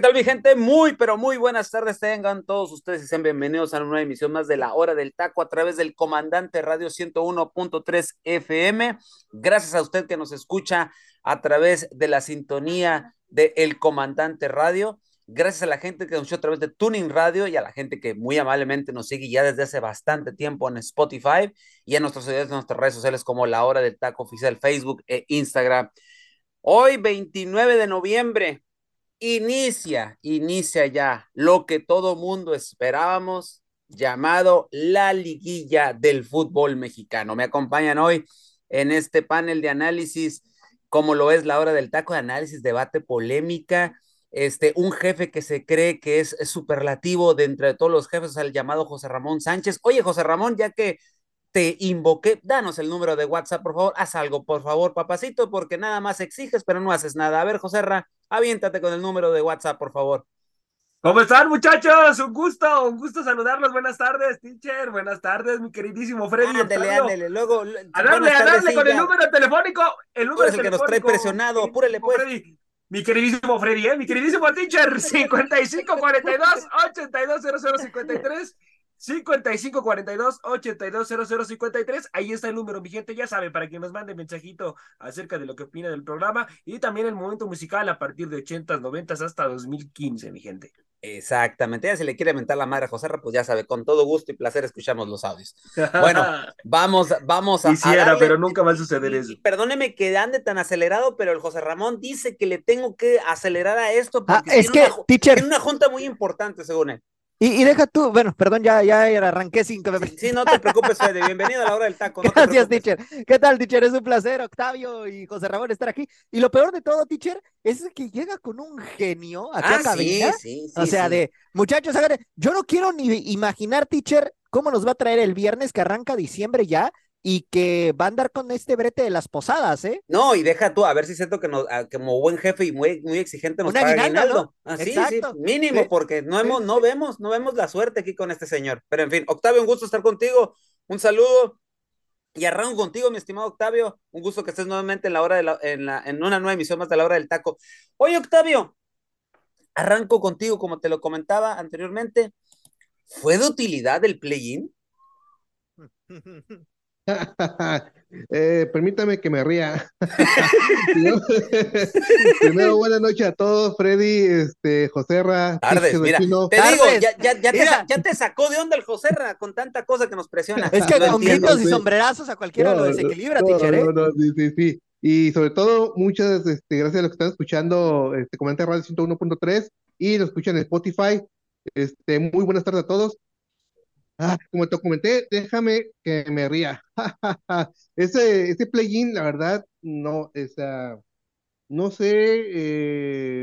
¿Qué tal mi gente? Muy, pero muy buenas tardes. Tengan todos ustedes y sean bienvenidos a una nueva emisión más de la Hora del Taco a través del Comandante Radio 101.3 FM. Gracias a usted que nos escucha a través de la sintonía de El Comandante Radio. Gracias a la gente que nos escucha a través de Tuning Radio y a la gente que muy amablemente nos sigue ya desde hace bastante tiempo en Spotify y en nuestros en nuestras redes sociales como La Hora del Taco Oficial, Facebook e Instagram. Hoy, 29 de noviembre, inicia, inicia ya lo que todo mundo esperábamos, llamado la liguilla del fútbol mexicano. Me acompañan hoy en este panel de análisis, como lo es la hora del taco de análisis, debate, polémica. Este, un jefe que se cree que es, superlativo de entre todos los jefes, el llamado José Ramón Sánchez. Oye, José Ramón, ya que te invoqué, danos el número de WhatsApp, por favor, haz algo, por favor, papacito, porque nada más exiges, pero no haces nada. A ver, José Ra, aviéntate con el número de WhatsApp, por favor. ¿Cómo están, muchachos? Un gusto, un gusto saludarlos. Buenas tardes, teacher. Buenas tardes, mi queridísimo Freddy. Ándale, ándale. Luego, a darle, a darle con el número telefónico. El número es el que nos trae presionado. Apúrele, pues. Freddy. Mi queridísimo Freddy, ¿eh? Mi queridísimo teacher, 5542 820053 5542 820053. Ahí está el número, mi gente. Ya sabe, para que nos mande mensajito acerca de lo que opina del programa y también el momento musical a partir de 80s, 90 hasta 2015, mi gente. Exactamente. Ya si le quiere mentar la madre a José pues ya sabe, con todo gusto y placer escuchamos los audios. Bueno, vamos, vamos a. Quisiera, pero nunca va a suceder eso. Perdóneme que ande tan acelerado, pero el José Ramón dice que le tengo que acelerar a esto ah, porque es que, tiene una junta muy importante, según él. Y, deja tú, bueno, perdón, ya, ya arranqué sin que me... Sí, no te preocupes, Fede, bienvenido a la hora del taco. Gracias, teacher. ¿Qué tal, teacher? Es un placer, Octavio y José Ramón, estar aquí. Y lo peor de todo, teacher, es que llega con un genio aquí ah, a cabina. Sí, sí, o sea, de, muchachos, yo no quiero ni imaginar, teacher, cómo nos va a traer el viernes que arranca diciembre ya y que va a andar con este brete de las posadas, ¿eh? No, y deja tú, a ver si siento que nos, como buen jefe y muy, muy exigente nos paga aguinaldo. Ah, sí, sí, mínimo, porque no, hemos, no vemos, no vemos la suerte aquí con este señor. Pero en fin, Octavio, un gusto estar contigo, un saludo. Y arranco contigo, mi estimado Octavio. Un gusto que estés nuevamente en la hora de la, en, la, en una nueva emisión más de la hora del taco. Oye, Octavio, arranco contigo, como te lo comentaba anteriormente. ¿Fue de utilidad el play-in? eh, permítame que me ría. Primero, buenas noches a todos, Freddy, este, Joserra. Tardes, mira, te digo, ya, ya, ya, te, ya, te, sacó de onda el Joserra con tanta cosa que nos presiona. Es que con gritos y sombrerazos a cualquiera lo desequilibra, no, ¿eh? No, no, sí, sí, sí. Y sobre todo, muchas este, gracias a los que están escuchando este, Comenta Radio 101.3 y lo escuchan en Spotify. Este, muy buenas tardes a todos. Ah, como te comenté, déjame que me ría. ese, ese plugin, la verdad, no, esa, no sé,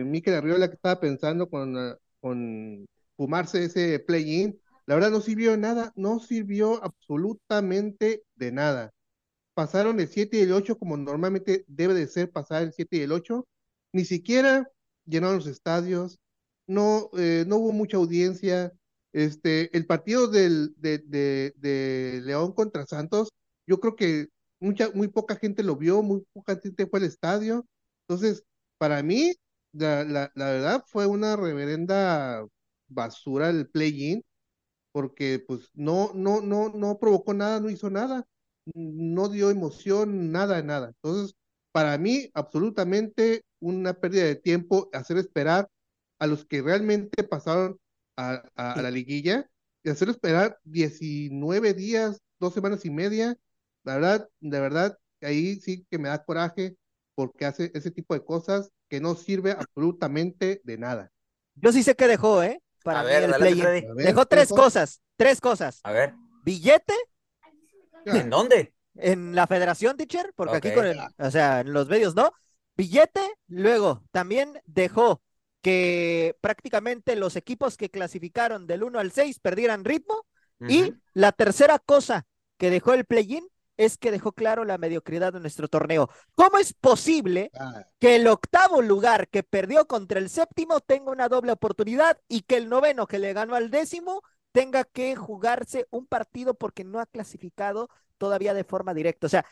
eh, Mikel Arriola que estaba pensando con, ah, con fumarse ese plugin, la verdad no sirvió de nada, no sirvió absolutamente de nada. Pasaron el 7 y el 8 como normalmente debe de ser pasar el 7 y el 8, ni siquiera llenaron los estadios, no, eh, no hubo mucha audiencia, este, el partido del, de, de, León contra Santos, yo creo que mucha, muy poca gente lo vio, muy poca gente fue al estadio. Entonces, para mí, la, la, verdad fue una reverenda basura el play-in, porque pues no, no, no, no provocó nada, no hizo nada, no dio emoción, nada, nada. Entonces, para mí, absolutamente una pérdida de tiempo hacer esperar a los que realmente pasaron a, la liguilla y hacer esperar 19 días, dos semanas y media, la verdad, de verdad, ahí sí que me da coraje porque hace ese tipo de cosas que no sirve absolutamente de nada. Yo sí sé que dejó, ¿eh? Para ver, dejó tres cosas, tres cosas. A ver. Billete. ¿En dónde? en la federación, teacher, porque aquí Ok. con el, o sea, en los medios no. Billete, luego también dejó que prácticamente los equipos que clasificaron del 1 al 6 perdieran ritmo. Y la tercera cosa que dejó el play-in es que dejó claro la mediocridad de nuestro torneo. ¿Cómo es posible Ah, que el octavo lugar que perdió contra el séptimo tenga una doble oportunidad y que el noveno que le ganó al décimo tenga que jugarse un partido porque no ha clasificado todavía de forma directa? O sea,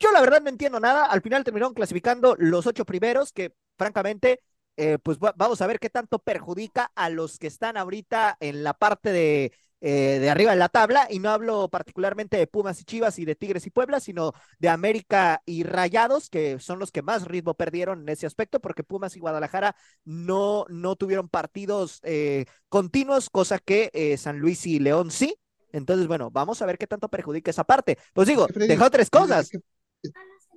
yo la verdad no entiendo nada. Al final terminaron clasificando los ocho primeros, que francamente, eh, pues va- vamos a ver qué tanto perjudica a los que están ahorita en la parte de, eh, de arriba de la tabla. Y no hablo particularmente de Pumas y Chivas y de Tigres y Puebla, sino de América y Rayados, que son los que más ritmo perdieron en ese aspecto, porque Pumas y Guadalajara no, no tuvieron partidos eh, continuos, cosa que eh, San Luis y León sí. Entonces, bueno, vamos a ver qué tanto perjudica esa parte. Pues digo, Freddy, dejó tres cosas. que-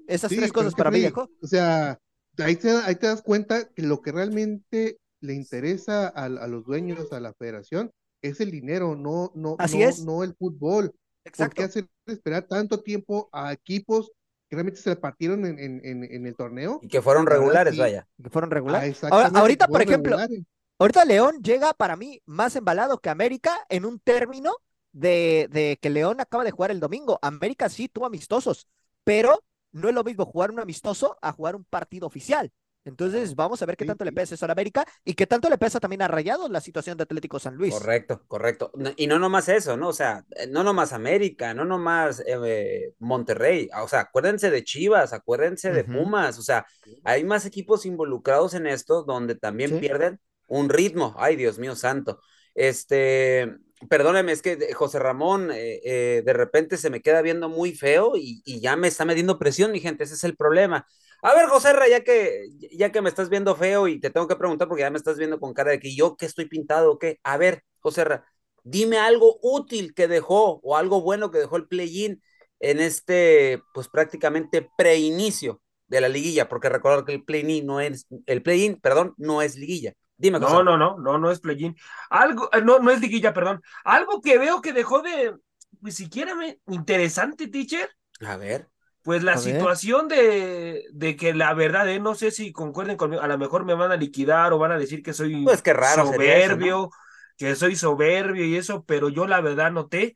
Esas sí, tres cosas para mí dejó. O sea, ahí te, ahí te das cuenta que lo que realmente le interesa a, a los dueños, a la federación, es el dinero, no, no, Así no, es. no el fútbol. ¿Por Exacto. qué hacer esperar tanto tiempo a equipos que realmente se partieron en, en, en, en el torneo? Y que fueron regulares, sí. vaya. Que fueron Ah, regulares. Ahora, exactamente, ahorita, por ejemplo, regulares. ahorita León llega para mí más embalado que América en un término de, de que León acaba de jugar el domingo. América sí tuvo amistosos, pero no es lo mismo jugar un amistoso a jugar un partido oficial. Entonces, vamos a ver qué Sí, tanto le pesa eso a la América y qué tanto le pesa también a Rayados la situación de Atlético San Luis. Correcto, correcto. No- Y no nomás eso, ¿no? O sea, eh, no nomás América, no nomás eh, Monterrey. O sea, acuérdense de Chivas, acuérdense de. Pumas. O sea, hay más equipos involucrados en esto donde también Sí. pierden un ritmo. Ay, Dios mío santo. Este, perdóneme, es que José Ramón eh, eh, de repente se me queda viendo muy feo y, y ya me está metiendo presión, mi gente. Ese es el problema. A ver, José Ra, ya que, ya que me estás viendo feo y te tengo que preguntar porque ya me estás viendo con cara de que yo que estoy pintado o qué. A ver, José Ra, dime algo útil que dejó o algo bueno que dejó el play-in en este, pues prácticamente preinicio de la liguilla, porque recordar que el play-in no es, el play-in, perdón, no es liguilla. Dime. No, no, no, no, no es play-in. Algo, eh, no, no es liguilla, perdón. Algo que veo que dejó de, pues siquiera me, interesante, teacher, A ver. pues la situación de, de que la verdad, eh, no sé si concuerden conmigo, a lo mejor me van a liquidar o van a decir que soy Pues qué raro eso, soberbio, que soy soberbio y eso, pero yo la verdad noté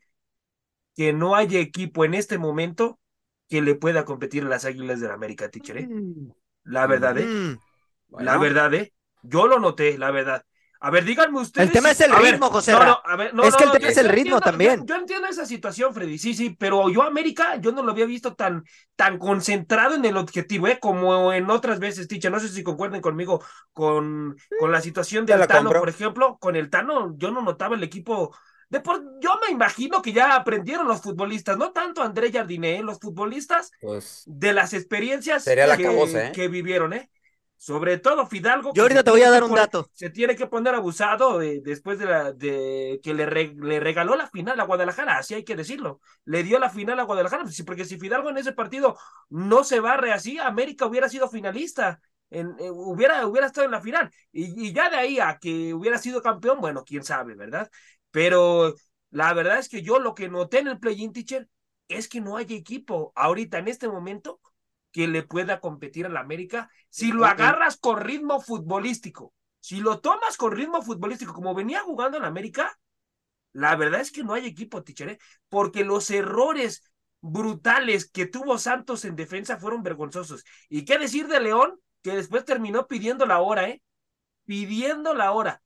que no hay equipo en este momento que le pueda competir a las Águilas del América, teacher, eh. Mm, La verdad, eh. mm. La verdad, ¿eh? Yo lo noté, la verdad. A ver, díganme ustedes. El tema es el a ver, ritmo, José No, no, a ver, no, Es que no, el tema es el ritmo entiendo- también. Yo, yo entiendo esa situación, Freddy, sí, sí, pero yo América, yo no lo había visto tan, tan concentrado en el objetivo, ¿eh? Como en otras veces, Ticha. No sé si concuerden conmigo con, con la situación Te del la Tano, compro. por ejemplo. Con el Tano, yo no notaba el equipo. De por, yo me imagino que ya aprendieron los futbolistas, no tanto André Jardiné, ¿eh? los futbolistas Pues de las experiencias Sería la que, cabosa, ¿eh? que vivieron, ¿eh? Sobre todo Fidalgo. Yo ahorita te voy a dar un poner- dato. Se tiene que poner abusado eh, después de, la, de que le, re- le regaló la final a Guadalajara, así hay que decirlo. Le dio la final a Guadalajara, porque si Fidalgo en ese partido no se barre así, América hubiera sido finalista. En, eh, hubiera, hubiera estado en la final. Y, y ya de ahí a que hubiera sido campeón, bueno, quién sabe, ¿verdad? Pero la verdad es que yo lo que noté en el play-in teacher es que no hay equipo ahorita en este momento que le pueda competir al América si lo agarras con ritmo futbolístico. Si lo tomas con ritmo futbolístico, como venía jugando en América, la verdad es que no hay equipo, teacher, ¿eh? porque los errores brutales que tuvo Santos en defensa fueron vergonzosos. ¿Y qué decir de León? Que después terminó pidiendo la hora, ¿eh? Pidiendo la hora.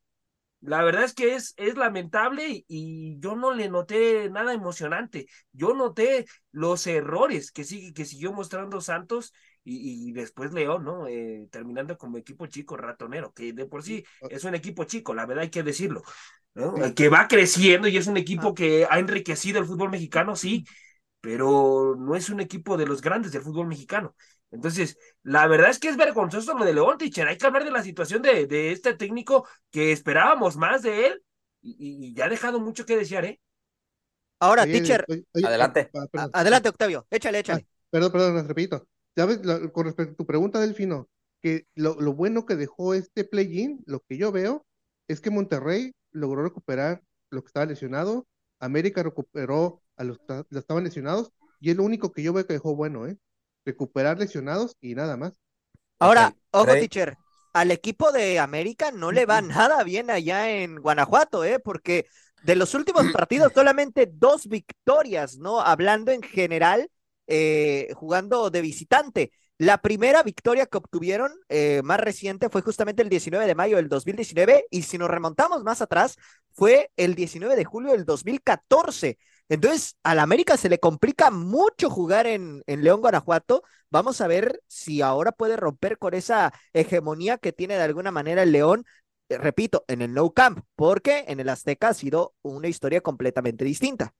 La verdad es que es, es lamentable y, y yo no le noté nada emocionante. Yo noté los errores que, sigue, que siguió mostrando Santos y, y después León, ¿no? Eh, terminando como equipo chico, ratonero, que de por sí es un equipo chico, la verdad hay que decirlo. Que va creciendo y es un equipo que ha enriquecido el fútbol mexicano, sí, pero no es un equipo de los grandes del fútbol mexicano. Entonces, la verdad es que es vergonzoso lo de León, teacher. Hay que hablar de la situación de, de este técnico que esperábamos más de él y, y ya ha dejado mucho que desear, ¿eh? Ahora, Oye, teacher, oye, oye, Adelante. ah, a- perdón. adelante, Octavio, échale, échale. Perdón, perdón, repito. ¿Sabes? Lo- con respecto a tu pregunta, Delfino, que lo, lo bueno que dejó este play-in, lo que yo veo, es que Monterrey logró recuperar lo que estaba lesionado, América recuperó a los que estaban lesionados, y es lo único que yo veo que dejó bueno, ¿eh? Recuperar lesionados y nada más. Ahora, ojo, teacher, al equipo de América no le va nada bien allá en Guanajuato, ¿eh? Porque de los últimos partidos solamente dos victorias, ¿no? Hablando en general, eh, jugando de visitante. La primera victoria que obtuvieron, eh, más reciente, fue justamente el 19 de mayo del 2019, y si nos remontamos más atrás, fue el 19 de julio del 2014. Entonces, al América se le complica mucho jugar en, en León, Guanajuato. Vamos a ver si ahora puede romper con esa hegemonía que tiene de alguna manera el León, eh, repito, en el No Camp, porque en el Azteca ha sido una historia completamente distinta.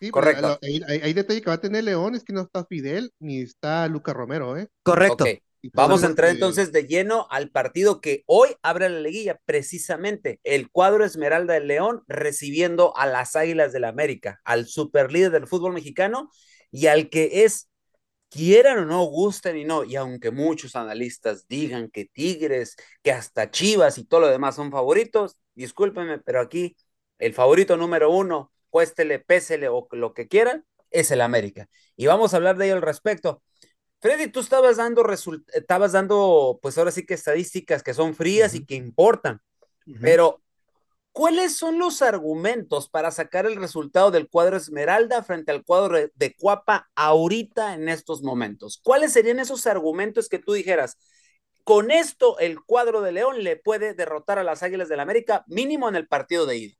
Sí, pero Correcto. lo- Hay, hay- hay detalle que va a tener León, es que no está Fidel ni está Lucas Romero, ¿eh? Correcto. Vamos a entrar entonces de lleno al partido que hoy abre la liguilla, precisamente el cuadro Esmeralda del León recibiendo a las Águilas del América, al superlíder del fútbol mexicano y al que es, quieran o no, gusten y no, y aunque muchos analistas digan que Tigres, que hasta Chivas y todo lo demás son favoritos, discúlpenme, pero aquí el favorito número uno, cuéstele, pésele o lo que quieran, es el América. Y vamos a hablar de ello al respecto. Freddy, tú estabas dando estabas dando, pues ahora sí que estadísticas que son frías y que importan, pero ¿cuáles son los argumentos para sacar el resultado del cuadro Esmeralda frente al cuadro de- Cuapa ahorita en estos momentos? ¿Cuáles serían esos argumentos que tú dijeras? Con esto el cuadro de León le puede derrotar a las Águilas del América mínimo en el partido de ida.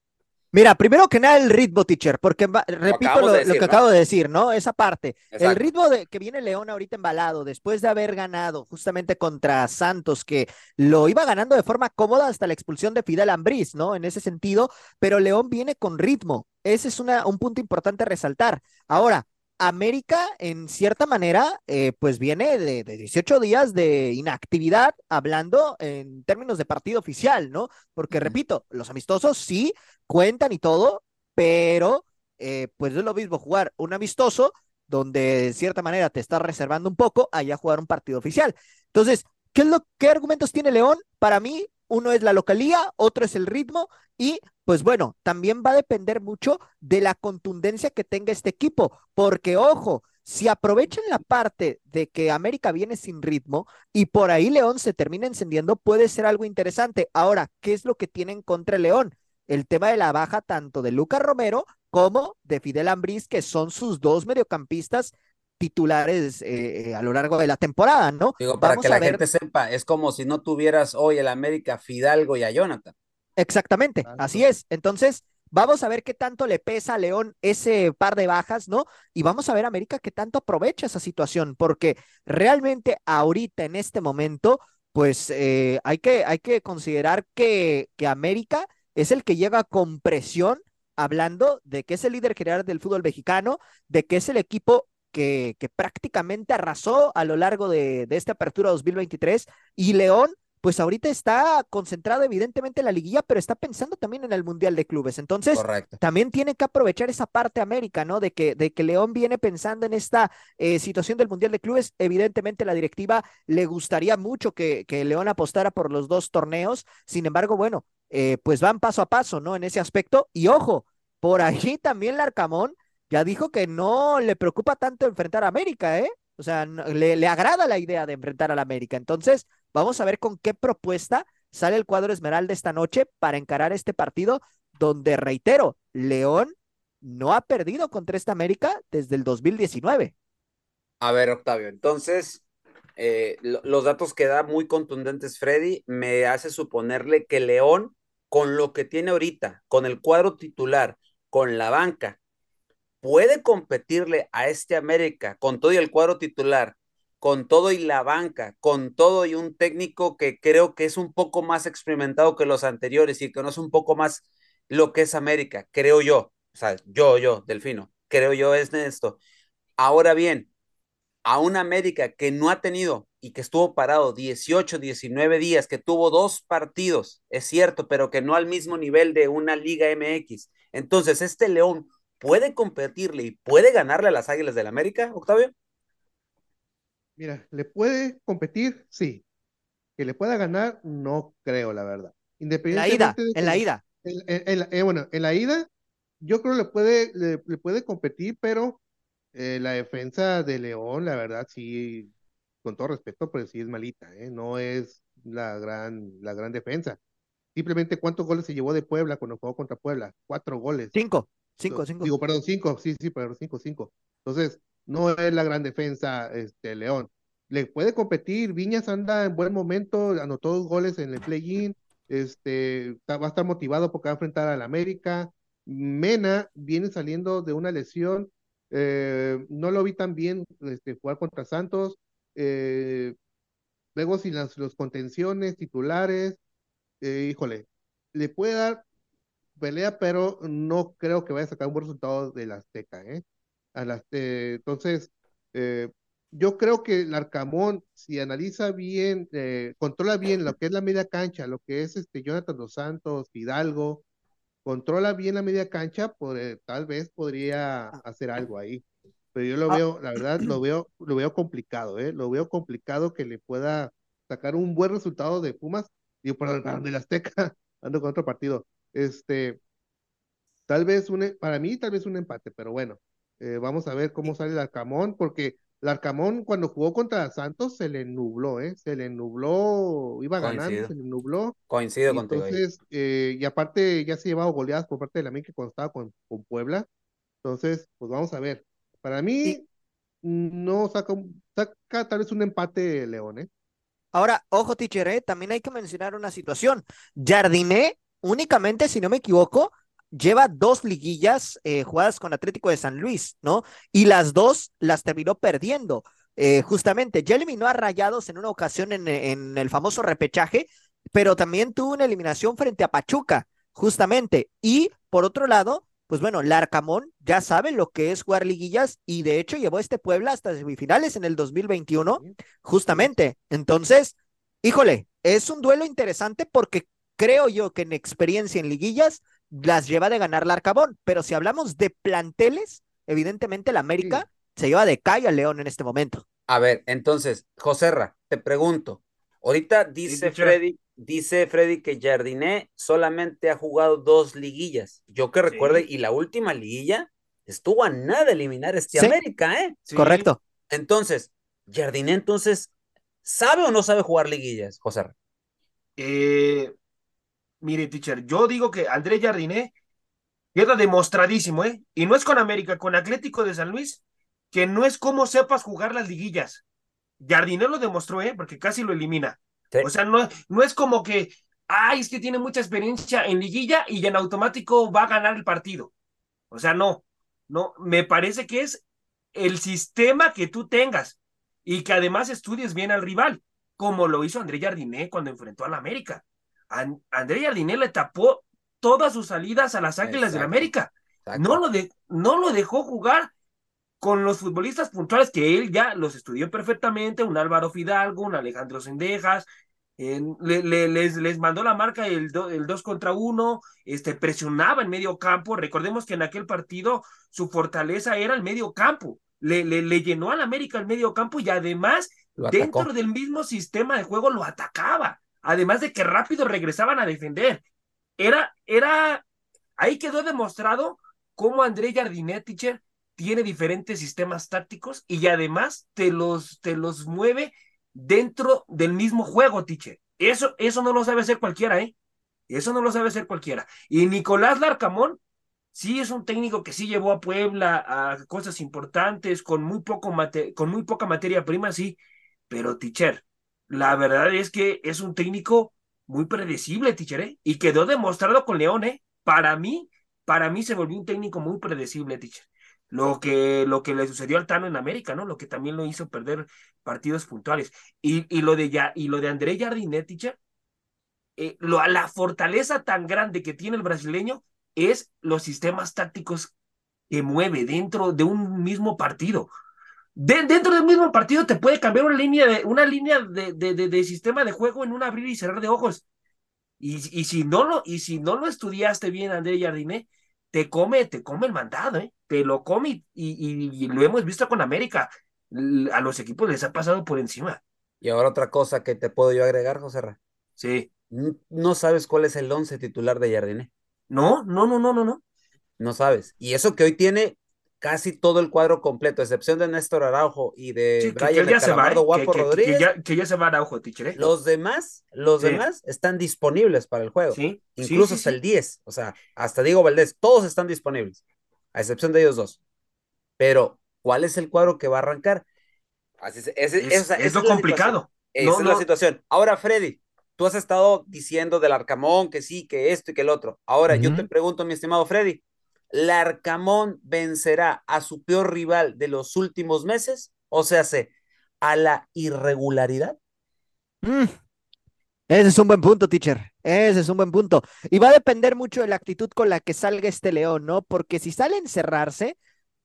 Mira, primero que nada el ritmo, teacher, porque repito lo, de lo decir, que ¿no? acabo de decir, ¿no? Esa parte. El ritmo de que viene León ahorita embalado, después de haber ganado justamente contra Santos, que lo iba ganando de forma cómoda hasta la expulsión de Fidel Ambriz, ¿no? En ese sentido, pero León viene con ritmo. Ese es una, un punto importante a resaltar. Ahora, América, en cierta manera, eh, pues viene de, de 18 días de inactividad, hablando en términos de partido oficial, ¿no? Porque, repito, los amistosos sí cuentan y todo, pero eh, pues es lo mismo jugar un amistoso donde de cierta manera te estás reservando un poco, allá jugar un partido oficial. Entonces, ¿qué, es lo, ¿qué argumentos tiene León? Para mí, uno es la localía, otro es el ritmo y pues bueno, también va a depender mucho de la contundencia que tenga este equipo, porque ojo, si aprovechan la parte de que América viene sin ritmo y por ahí León se termina encendiendo, puede ser algo interesante. Ahora, ¿qué es lo que tienen contra León? El tema de la baja tanto de Lucas Romero como de Fidel Ambriz, que son sus dos mediocampistas titulares eh, eh, a lo largo de la temporada, ¿no? Digo, para Vamos que la ver- gente sepa, es como si no tuvieras hoy el América Fidalgo y a Jonathan. Exactamente, Exacto. así es. Entonces, vamos a ver qué tanto le pesa a León ese par de bajas, ¿no? Y vamos a ver América qué tanto aprovecha esa situación, porque realmente ahorita, en este momento, pues eh, hay que, hay que considerar que, que América es el que llega con presión, hablando de que es el líder general del fútbol mexicano, de que es el equipo que, que prácticamente arrasó a lo largo de, de esta apertura 2023, y León pues ahorita está concentrado evidentemente en la liguilla, pero está pensando también en el Mundial de Clubes. Entonces, Correcto. también tiene que aprovechar esa parte América, ¿no? De que, de que León viene pensando en esta eh, situación del Mundial de Clubes. Evidentemente, la directiva le gustaría mucho que, que León apostara por los dos torneos. Sin embargo, bueno, eh, pues van paso a paso, ¿no? En ese aspecto. Y ojo, por ahí también Larcamón ya dijo que no le preocupa tanto enfrentar a América, ¿eh? O sea, le, agrada la idea de enfrentar a la América. Entonces, vamos a ver con qué propuesta sale el cuadro Esmeralda esta noche para encarar este partido, donde, reitero, León no ha perdido contra esta América desde el 2019. A ver, Octavio, entonces, eh, lo- los datos que da muy contundentes Freddy me hace suponerle que León, con lo que tiene ahorita, con el cuadro titular, con la banca, puede competirle a este América con todo y el cuadro titular, con todo y la banca, con todo y un técnico que creo que es un poco más experimentado que los anteriores y que conoce un poco más lo que es América, creo yo. O sea, yo, yo, Delfino, creo yo es esto. Ahora bien, a una América que no ha tenido y que estuvo parado 18, 19 días, que tuvo dos partidos, es cierto, pero que no al mismo nivel de una Liga MX. Entonces, este León puede competirle y puede ganarle a las Águilas del América, Octavio. Mira, ¿le puede competir? Sí. Que le pueda ganar, no creo, la verdad. En la ida, Independientemente de que en la ida. en- en- en la- eh, bueno, en la ida, yo creo le puede, le, le puede competir, pero Eh, la defensa de León, la verdad, sí, con todo respeto, pues sí es malita, ¿eh? No es la gran, la gran defensa. Simplemente, ¿cuántos goles se llevó de Puebla cuando jugó contra Puebla? Cuatro goles. Cinco, cinco, cinco. Digo, perdón, cinco, sí, sí, perdón, cinco, cinco. Entonces, no es la gran defensa, este, León. Le puede competir, Viñas anda en buen momento, anotó dos goles en el play-in, este, va a estar motivado porque va a enfrentar al América. Mena viene saliendo de una lesión, eh, no lo vi tan bien este, jugar contra Santos. Eh, luego, sin las, los contenciones titulares, eh, híjole, le puede dar pelea, pero no creo que vaya a sacar un buen resultado del Azteca, ¿eh? A las, entonces, yo creo que el Arcamón, si analiza bien, controla bien lo que es la media cancha, lo que es este Jonathan Dos Santos, Hidalgo, controla bien la media cancha, pues, tal vez podría hacer algo ahí. Pero yo lo ah. veo, la verdad, lo veo, lo veo complicado, ¿eh? Lo veo complicado que le pueda sacar un buen resultado de Pumas, digo, perdón, de la Azteca, ando con otro partido. Este, tal vez un, para mí, tal vez un empate, pero bueno, eh, vamos a ver cómo sale el Arcamón, porque el Arcamón cuando jugó contra Santos se le nubló, ¿eh? Se le nubló, iba ganando, se le nubló. Coincido contigo. Entonces, eh, y aparte ya se llevado goleadas por parte de la América cuando estaba con, con, Puebla. Entonces, pues vamos a ver. Para mí, no saca, saca tal vez un empate León, ¿eh? Ahora, ojo, teacher, ¿eh? también hay que mencionar una situación. Jardiné, únicamente, si no me equivoco, lleva dos liguillas eh, jugadas con Atlético de San Luis, ¿no? Y las dos las terminó perdiendo. Eh, justamente, ya eliminó a Rayados en una ocasión en, en, el famoso repechaje, pero también tuvo una eliminación frente a Pachuca, justamente. Y por otro lado, pues bueno, Larcamón ya sabe lo que es jugar liguillas y de hecho llevó a este Puebla hasta semifinales en el 2021, justamente. Entonces, híjole, es un duelo interesante porque creo yo que en experiencia en liguillas las lleva de ganar la Arcabón, pero si hablamos de planteles, evidentemente la América se lleva de calle al León en este momento. A ver, entonces, Joserra, te pregunto, ahorita dice Freddy, dice Freddy que Jardiné solamente ha jugado dos liguillas, yo que recuerde, y la última liguilla estuvo a nada de eliminar este América, ¿eh? Correcto. Entonces, Jardiné entonces, ¿sabe o no sabe jugar liguillas, Joserra? Eh, Mire, teacher, yo digo que André Jardiné queda demostradísimo, ¿eh? Y no es con América, con Atlético de San Luis, que no es como sepas jugar las liguillas. Jardiné lo demostró, ¿eh? Porque casi lo elimina. O sea, no, no es como que, ay, es que tiene mucha experiencia en liguilla y en automático va a ganar el partido. O sea, no, no, me parece que es el sistema que tú tengas y que además estudies bien al rival, como lo hizo André Jardiné cuando enfrentó a la André Jardine le tapó todas sus salidas a las Águilas de la América. No lo, de, no lo dejó jugar con los futbolistas puntuales que él ya los estudió perfectamente, un Álvaro Fidalgo, un Alejandro Sendejas, les, les, mandó la marca el, el dos contra uno, este, presionaba en medio campo. Recordemos que en aquel partido su fortaleza era el medio campo. Le, le, le llenó al América el medio campo y además dentro del mismo sistema de juego lo atacaba además de que rápido regresaban a defender. Era, era, ahí quedó demostrado cómo André Jardinet, teacher, tiene diferentes sistemas tácticos y además te los, te los mueve dentro del mismo juego, teacher. Eso, eso no lo sabe hacer cualquiera, ¿eh? Eso no lo sabe hacer cualquiera. Y Nicolás Larcamón, sí es un técnico que sí llevó a Puebla a cosas importantes, con muy, poco con muy poca materia prima, sí, pero teacher, la verdad es que es un técnico muy predecible, teacher, ¿eh? y quedó demostrado con León, ¿eh? Para mí, para mí se volvió un técnico muy predecible, teacher. Lo que, lo que le sucedió al Tano en América, ¿no? Lo que también lo hizo perder partidos puntuales. Y, y lo de ya, y lo de André Jardinet, teacher, eh, lo, la fortaleza tan grande que tiene el brasileño es los sistemas tácticos que mueve dentro de un mismo partido dentro del mismo partido te puede cambiar una línea de, una línea de, de, sistema de juego en un abrir y cerrar de ojos. Y, y, si no lo, y si no lo estudiaste bien, André Jardiné, te come, te come el mandado, ¿eh? te lo come y, lo hemos visto con América. A los equipos les ha pasado por encima. Y ahora otra cosa que te puedo yo agregar, José Ra. Sí. No sabes cuál es el once titular de Jardiné. No, no, no, no, no, no. No sabes. Y eso que hoy tiene casi todo el cuadro completo, excepción de Néstor Araujo y de Sí, que, que Brian ya se va, ¿eh? Guapo que, Rodríguez. ya, que ya se va Araujo, teacher, ¿eh? Los demás, los Sí. demás están disponibles para el juego. Sí, Incluso hasta el 10, o sea, hasta Diego Valdés, todos están disponibles, a excepción de ellos dos. Pero, ¿cuál es el cuadro que va a arrancar? Así es, ese- Es, esa- es esa lo la complicado. Esa No, es la no. situación. Ahora, Freddy, tú has estado diciendo del Arcamón que sí, que esto y que el otro. Ahora, yo te pregunto, mi estimado Freddy, ¿la Arcamón vencerá a su peor rival de los últimos meses? O sea, se a la irregularidad. Mm, Ese es un buen punto, teacher. Ese es un buen punto. Y va a depender mucho de la actitud con la que salga este León, ¿no? Porque si sale a encerrarse,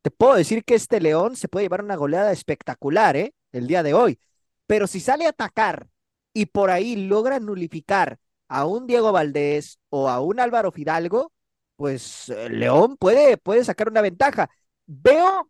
te puedo decir que este León se puede llevar una goleada espectacular, ¿eh? El día de hoy. Pero si sale a atacar y por ahí logra nulificar a un Diego Valdés o a un Álvaro Fidalgo, pues eh, León puede, puede sacar una ventaja. Veo,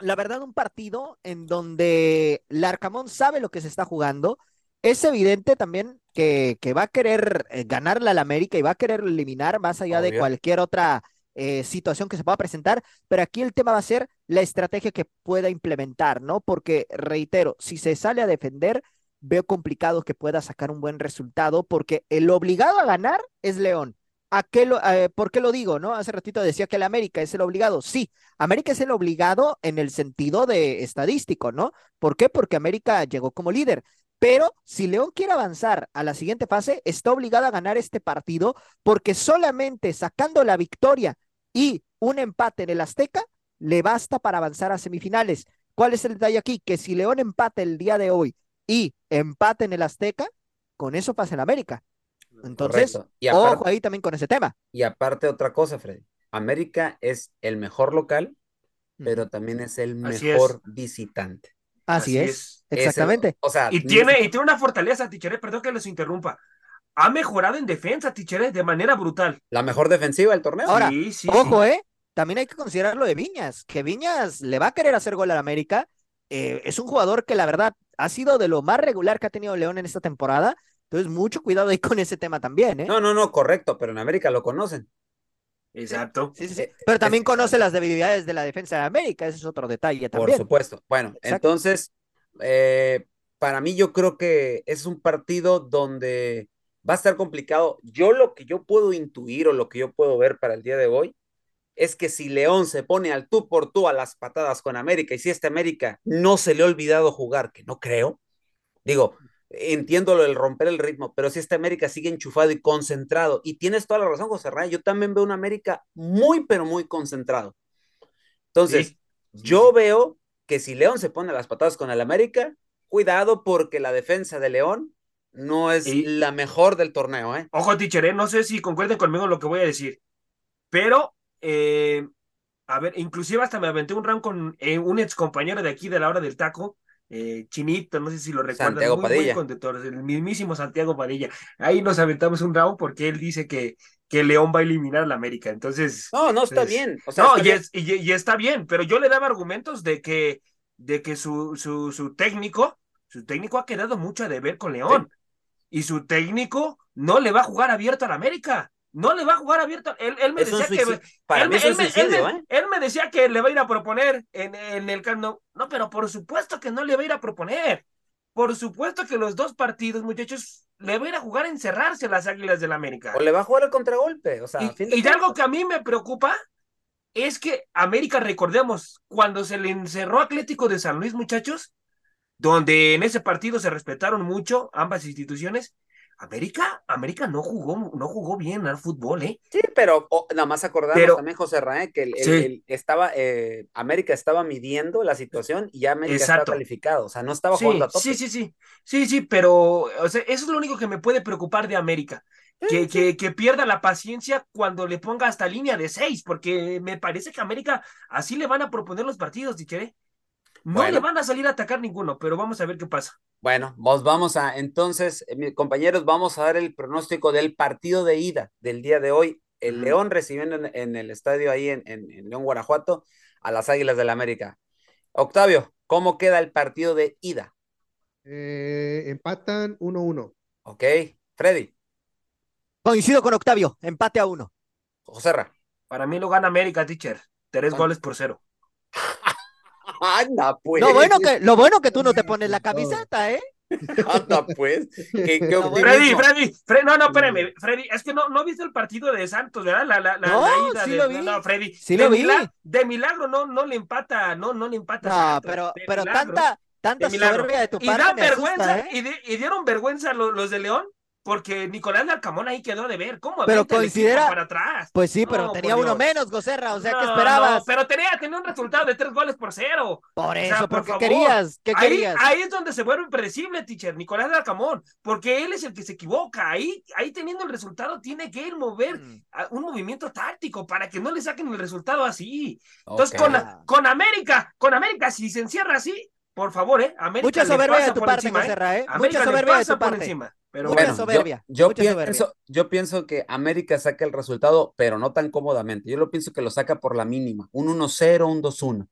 la verdad, un partido en donde Larcamón sabe lo que se está jugando. Es evidente también que, que va a querer eh, ganarle al América y va a querer eliminar más allá de cualquier otra eh, situación que se pueda presentar, pero aquí el tema va a ser la estrategia que pueda implementar, ¿no? Porque, reitero, si se sale a defender, veo complicado que pueda sacar un buen resultado, porque el obligado a ganar es León. ¿A qué lo, eh, ¿Por qué lo digo, no? Hace ratito decía que el América es el obligado. Sí, América es el obligado en el sentido de estadístico, ¿no? ¿Por qué? Porque América llegó como líder. Pero si León quiere avanzar a la siguiente fase, está obligado a ganar este partido porque solamente sacando la victoria y un empate en el Azteca le basta para avanzar a semifinales. ¿Cuál es el detalle aquí? Que si León empate el día de hoy y empate en el Azteca, con eso pasa en América. Entonces, Correcto. Y aparte, ojo ahí también con ese tema. y aparte otra cosa, Freddy. América es el mejor local, pero también es el Así mejor visitante. Así, así es, es. Es el- exactamente. o sea, Y tiene, y tiene una fortaleza, teacher, perdón que los interrumpa. Ha mejorado en defensa, teacher, de manera brutal. la mejor defensiva del torneo. Ahora, sí, sí, Ojo, sí. ¿eh? También hay que considerar lo de Viñas, que Viñas le va a querer hacer gol al América. Eh, es un jugador que la verdad ha sido de lo más regular que ha tenido León en esta temporada. Entonces, mucho cuidado ahí con ese tema también, ¿eh? No, no, no, correcto, pero en América lo conocen. Exacto. Sí, sí, sí. eh, Pero también es- conoce las debilidades de la defensa de América, ese es otro detalle Por también. supuesto. Bueno, Exacto. entonces, eh, para mí yo creo que es un partido donde va a estar complicado. Yo lo que yo puedo intuir o lo que yo puedo ver para el día de hoy es que si León se pone al tú por tú a las patadas con América y si este América no se le ha olvidado jugar, que no creo, digo, entiendo lo del romper el ritmo, pero si este América sigue enchufado y concentrado, y tienes toda la razón, José Ray, yo también veo un América muy, pero muy concentrado. Entonces, Sí, yo veo que si León se pone las patadas con el América, cuidado porque la defensa de León no es Y- la mejor del torneo, ¿eh? Ojo, teacher, ¿eh? no sé si concuerden conmigo en lo que voy a decir, pero, eh, a ver, inclusive hasta me aventé un round con eh, un ex compañero de aquí de la hora del taco, eh, Chinito, no sé si lo recuerdan, Santiago muy conductor, el mismísimo Santiago Padilla. Ahí nos aventamos un round porque él dice que, que León va a eliminar a la América, entonces... No, no está pues, bien. O sea, no, está y, bien. es- y- y está bien, pero yo le daba argumentos de que, de que su, su, su técnico, su técnico ha quedado mucho a deber con León. Y su técnico no le va a jugar abierto a la América. No le va a jugar abierto. Él, él me decía que. Para él mí es él él ¿eh? él me decía que le va a ir a proponer en, en el Camp. No, pero por supuesto que no le va a ir a proponer. Por supuesto que los dos partidos, muchachos, le va a ir a jugar a encerrarse a las Águilas del la América. O le va a jugar al contragolpe. O sea, Y, a fin de y de algo que a mí me preocupa es que América, recordemos, cuando se le encerró Atlético de San Luis, muchachos, donde en ese partido se respetaron mucho ambas instituciones, América, América no jugó, no jugó bien al fútbol, ¿eh? Sí, pero oh, nada más acordarnos Pero- también, José Raé, que el, el- Sí. el- estaba, eh, América estaba midiendo la situación y ya América Exacto. estaba calificado. O sea, no estaba Sí, jugando a tope. sí, sí, sí, sí, sí, pero o sea, eso es lo único que me puede preocupar de América. Que, que, que pierda la paciencia cuando le ponga hasta línea de seis, porque me parece que América así le van a proponer los partidos, Dichere. No Bueno. le van a salir a atacar ninguno, pero vamos a ver qué pasa. Bueno, vos vamos a, entonces, eh, mis compañeros, vamos a dar el pronóstico del partido de ida del día de hoy. El. León recibiendo en, en el estadio ahí en, en- en León, Guanajuato, a las Águilas del la América. Octavio, ¿cómo queda el partido de ida? Eh, empatan 1-1. Ok, Freddy, Coincido con Octavio, empate a uno. Joserra, Para mí lo gana América, teacher. Tres goles por cero. Anda, pues. Lo bueno que, lo bueno que tú no te pones la camiseta, ¿eh? Anda, pues. ¿Qué, qué No. Freddy, Freddy, Freddy, no, no, espérame, Freddy, es que no, no viste el partido de Santos, ¿verdad? La, la, la, No, la ida sí de, lo vi. No, Freddy, Sí de lo vi. mila- de milagro no, no le empata, no, no le empata. No, Santos, pero, de pero milagro, tanta, tanta de milagro. soberbia de tu Y parte dan me vergüenza, asusta, ¿eh? y, di- y dieron vergüenza los, los de León, porque Nicolás Larcamón ahí quedó de ver, ¿cómo Pero considera- para atrás? Pues sí, pero No, tenía por uno menos, Gocerra, o sea, ¿qué No, esperabas? no, pero tenía, tenía un resultado de tres goles por cero. Por eso, por ¿pero qué favor. querías? ¿Qué Ahí, querías? ahí es donde se vuelve impredecible, teacher, Nicolás Larcamón, porque él es el que se equivoca. Ahí, ahí teniendo el resultado, tiene que él mover Mm. a- un movimiento táctico para que no le saquen el resultado así. Entonces, con, con América, con América, si se encierra así, por favor, ¿eh? América Mucha soberbia de tu parte, encima, ¿eh? Gocerra, ¿eh? América Mucha soberbia de tu por parte. encima. Pero Mucha bueno, soberbia, yo, yo mucha soberbia. pienso, yo pienso que América saca el resultado, pero no tan cómodamente. Yo lo pienso que lo saca por la mínima, un 1-0, un 2-1.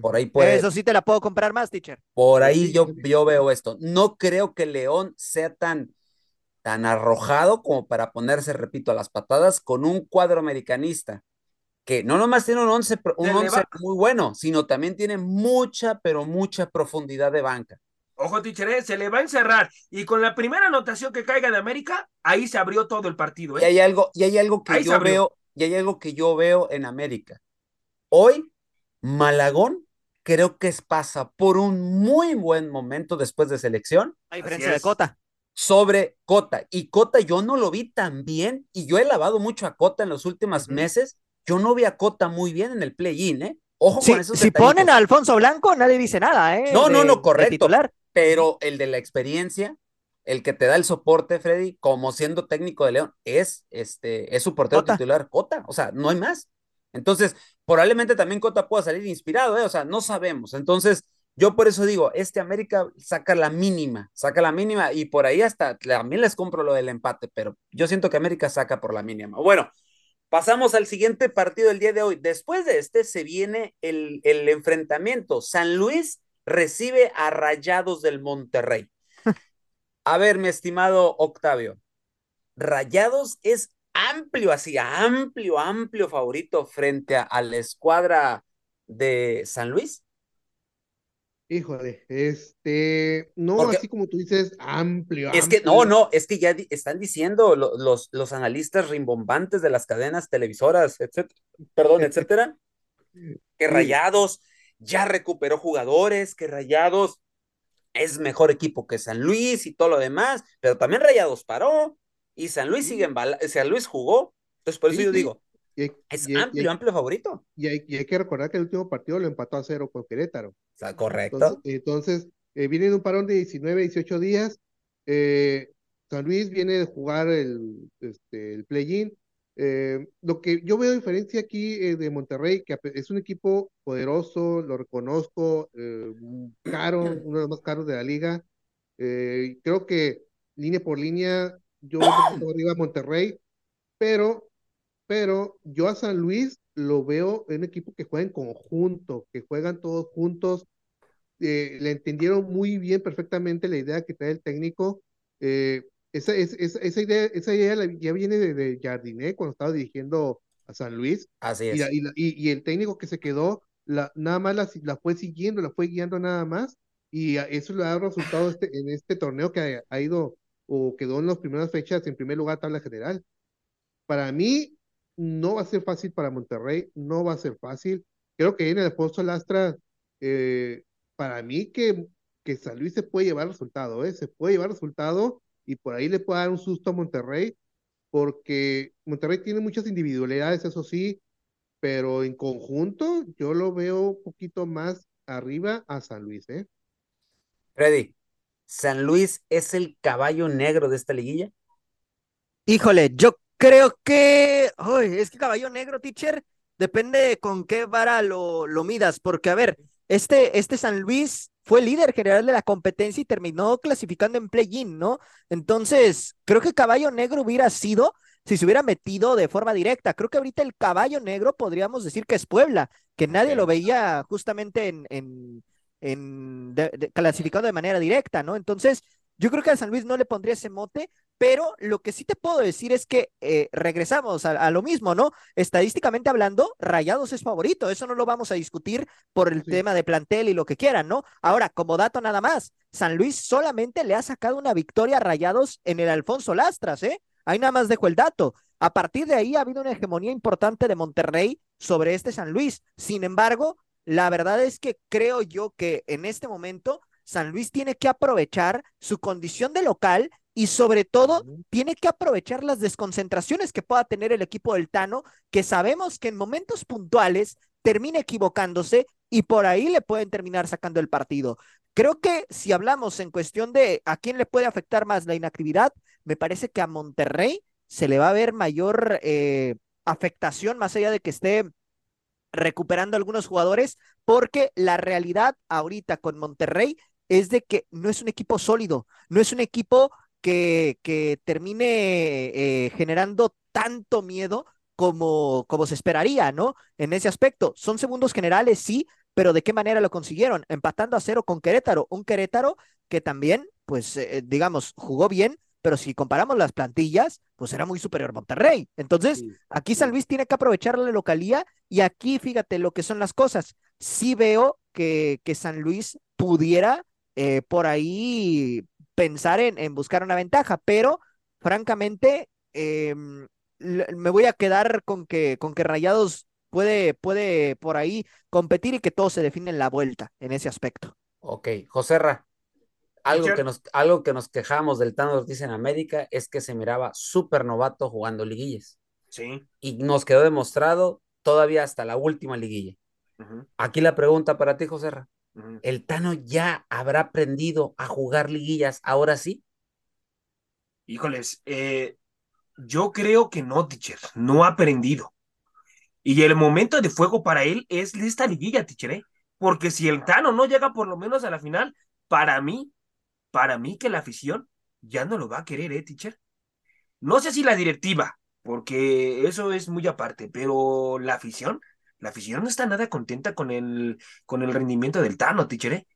Por ahí puede, Eso sí te la puedo comprar más, teacher. por ahí yo, yo veo esto. No creo que León sea tan, tan arrojado como para ponerse, repito, a las patadas con un cuadro americanista que no nomás tiene un 11, pro- un Se le 11 va. muy bueno, sino también tiene mucha, pero mucha profundidad de banca. Ojo, teacher, ¿eh? se le va a encerrar. Y con la primera anotación que caiga de América, ahí se abrió todo el partido. Y ¿eh? hay algo, y hay algo que Ahí yo veo, y hay algo que yo veo en América. Hoy, Malagón creo que es- pasa por un muy buen momento después de selección A diferencia de. Cota. sobre Cota. Y Cota yo no lo vi tan bien, y yo he lavado mucho a Cota en los últimos meses. Yo no vi a Cota muy bien en el play-in, ¿eh? Ojo Si, con esos si detallitos. ponen a Alfonso Blanco, nadie dice nada, ¿eh? No, no, De- no, correcto. Pero el de la experiencia, el que te da el soporte, Freddy, como siendo técnico de León, es este, es su portero Cota. titular, Cota. O sea, no hay más. Entonces, probablemente también Cota pueda salir inspirado, ¿eh? O sea, no sabemos. Entonces, yo por eso digo, este América saca la mínima, saca la mínima, y por ahí hasta también les compro lo del empate, pero yo siento que América saca por la mínima. Bueno, pasamos al siguiente partido del día de hoy. Después de este se viene el, el enfrentamiento. San Luis recibe a Rayados del Monterrey. A ver, mi estimado Octavio, Rayados es amplio, así, amplio, amplio favorito frente a, a la escuadra de San Luis. Híjole, este, no Porque- así como tú dices, amplio. Es que, no, no, es que ya di- están diciendo lo- los, los analistas rimbombantes de las cadenas televisoras, etcétera, perdón, etcétera, que. Rayados ya recuperó jugadores, que Rayados es mejor equipo que San Luis y todo lo demás, pero también Rayados paró y San Luis sigue en San Luis jugó. Entonces, por eso Sí, yo sí. digo, Y es y hay- y amplio, amplio favorito. y hay- y hay que recordar que el último partido lo empató a cero con Querétaro. Correcto. Entonces, entonces eh, viene de un parón de 19, 18 días. eh, San Luis viene de jugar el, este, el play-in. Eh, lo que yo veo diferencia aquí eh, de Monterrey, que es un equipo poderoso, lo reconozco, eh, caro, uno de los más caros de la liga. eh, creo que línea por línea, yo veo arriba a Monterrey, pero, pero yo a San Luis lo veo en un equipo que juega en conjunto, que juegan todos juntos le entendieron muy bien, perfectamente la idea que trae el técnico. Esa, es- esa, esa idea, esa idea ya viene de, de Jardiné cuando estaba dirigiendo a San Luis Así y, es. la- y, la- y- y el técnico que se quedó, la, nada más la, la fue siguiendo, la fue guiando nada más y eso le ha resultado este, en este torneo que ha, ha ido o quedó en las primeras fechas en primer lugar tabla general. Para mí no va a ser fácil para Monterrey, no va a ser fácil. Creo que en el Alfonso Lastra, eh, para mí que, que San Luis se puede llevar resultado, ¿eh? Se puede llevar resultado y por ahí le puede dar un susto a Monterrey, porque Monterrey tiene muchas individualidades, eso sí, pero en conjunto yo lo veo un poquito más arriba a San Luis, ¿eh? Freddy, ¿San Luis es el caballo negro de esta liguilla? Híjole, yo creo que, uy, es que caballo negro, teacher, depende con qué vara lo, lo midas, porque a ver, este, este San Luis fue líder general de la competencia y terminó clasificando en play-in, ¿no? Entonces, creo que caballo negro hubiera sido si se hubiera metido de forma directa. Creo que ahorita el caballo negro podríamos decir que es Puebla, que nadie lo veía justamente en, en, en de- de- clasificando de manera directa, ¿no? Entonces, yo creo que a San Luis no le pondría ese mote, pero lo que sí te puedo decir es que eh, regresamos a, lo mismo, ¿no? Estadísticamente hablando, Rayados es favorito, eso no lo vamos a discutir por el tema de plantel y lo que quieran, ¿no? Ahora, como dato nada más, San Luis solamente le ha sacado una victoria a Rayados en el Alfonso Lastras, ¿eh? Ahí nada más dejo el dato. A partir de ahí ha habido una hegemonía importante de Monterrey sobre este San Luis. Sin embargo, la verdad es que creo yo que en este momento San Luis tiene que aprovechar su condición de local y sobre todo tiene que aprovechar las desconcentraciones que pueda tener el equipo del Tano, que sabemos que en momentos puntuales termina equivocándose y por ahí le pueden terminar sacando el partido. Creo que si hablamos en cuestión de a quién le puede afectar más la inactividad, me parece que a Monterrey se le va a ver mayor eh, afectación, más allá de que esté recuperando algunos jugadores, porque la realidad ahorita con Monterrey es de que no es un equipo sólido, no es un equipo que, que termine eh, generando tanto miedo como, como se esperaría, ¿no? En ese aspecto, son segundos generales, sí, pero ¿de qué manera lo consiguieron? Empatando a cero con Querétaro, un Querétaro que también, pues, eh, digamos, jugó bien, pero si comparamos las plantillas, pues era muy superior Monterrey. Entonces, aquí San Luis tiene que aprovechar la localía y aquí, fíjate lo que son las cosas. Sí veo que, que San Luis pudiera eh, por ahí pensar en, en, buscar una ventaja, pero francamente em, me voy a quedar con que, con que Rayados puede, puede por ahí competir y que todo se define en la vuelta en ese aspecto. Ok, Joserra, algo que, nos, algo que nos quejamos del Tano Ortiz en América es que se miraba súper novato jugando liguillas. Sí. Y nos quedó demostrado todavía hasta la última liguilla. Aquí la pregunta para ti, ¿El Tano ya habrá aprendido a jugar liguillas ahora sí? Híjoles, eh, yo creo que no, teacher, no ha aprendido. Y el momento de fuego para él es esta liguilla, teacher, ¿eh? Porque si el Tano no llega por lo menos a la final, para mí, para mí que la afición ya no lo va a querer, ¿eh, teacher? No sé si la directiva, porque eso es muy aparte, pero la afición la afición no está nada contenta con el, con el rendimiento del Tano, tichere.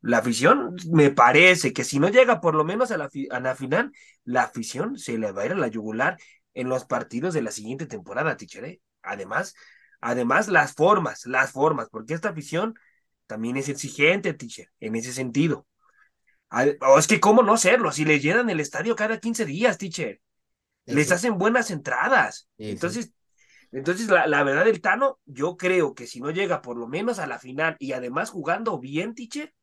La afición, me parece que si no llega por lo menos a la, a la final, la afición se le va a ir a la yugular en los partidos de la siguiente temporada, tichere. Además, además las formas, las formas, porque esta afición también es exigente, teacher, en ese sentido. O es que, ¿cómo no serlo? Si le llenan el estadio cada 15 días, teacher. Les hacen buenas entradas. Entonces, entonces, la, la, verdad del Tano, yo creo que si no llega por lo menos a la final y además jugando bien, Tiche,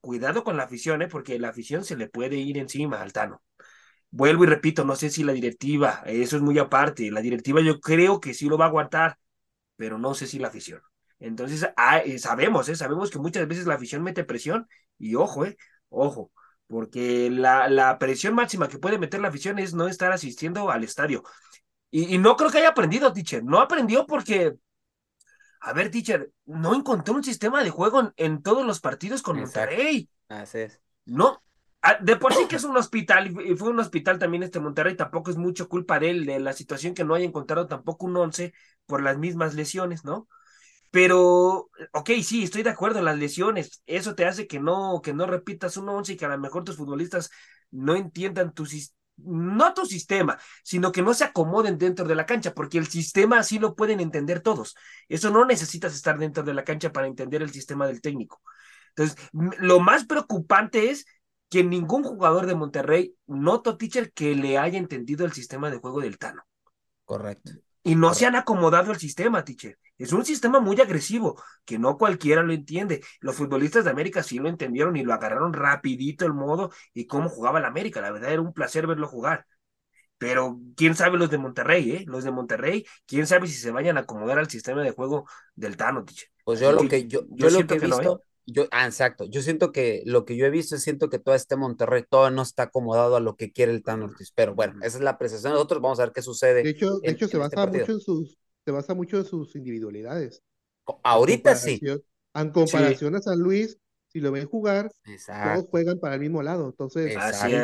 cuidado con la afición, ¿eh? porque la afición se le puede ir encima al Tano. Vuelvo y repito, no sé si la directiva, eso es muy aparte, la directiva yo creo que sí lo va a aguantar, pero no sé si la afición. Entonces, ah, eh, sabemos, ¿eh? sabemos que muchas veces la afición mete presión y ojo, ¿eh? ojo, porque la, la presión máxima que puede meter la afición es no estar asistiendo al estadio. Y, no creo que haya aprendido, teacher. No aprendió porque, a ver, teacher, no encontró un sistema de juego en, todos los partidos con Monterrey. Así es. No, de por sí que es un hospital, y fue un hospital también este Monterrey, tampoco es mucho culpa de él, de la situación que no haya encontrado tampoco un once por las mismas lesiones, ¿no? Pero, ok, sí, estoy de acuerdo en las lesiones. Eso te hace que no, que no repitas un once y que a lo mejor tus futbolistas no entiendan tu, no tu sistema, sino que no se acomoden dentro de la cancha, porque el sistema así lo pueden entender todos. Eso no necesitas estar dentro de la cancha para entender el sistema del técnico. Entonces, lo más preocupante es que ningún jugador de Monterrey noto, teacher, que le haya entendido el sistema de juego del Tano. Correcto. Y no se han acomodado al sistema, teacher. Es un sistema muy agresivo, que no cualquiera lo entiende. Los futbolistas de América sí lo entendieron y lo agarraron rapidito el modo y cómo jugaba la América. La verdad era un placer verlo jugar. Pero quién sabe los de Monterrey, ¿eh? Los de Monterrey, quién sabe si se vayan a acomodar al sistema de juego del Tano, teacher. Pues yo lo que yo, yo, lo que he visto, yo, ah, exacto, yo siento que lo que yo he visto, siento que todo este Monterrey todo no está acomodado a lo que quiere el Tano Ortiz, pero bueno, esa es la apreciación. Nosotros vamos a ver qué sucede. De hecho, de hecho se basa este mucho en sus, se basa mucho en sus individualidades. Ahorita sí. En comparación a San Luis, si lo ven jugar, todos juegan para el mismo lado. Entonces, ahí,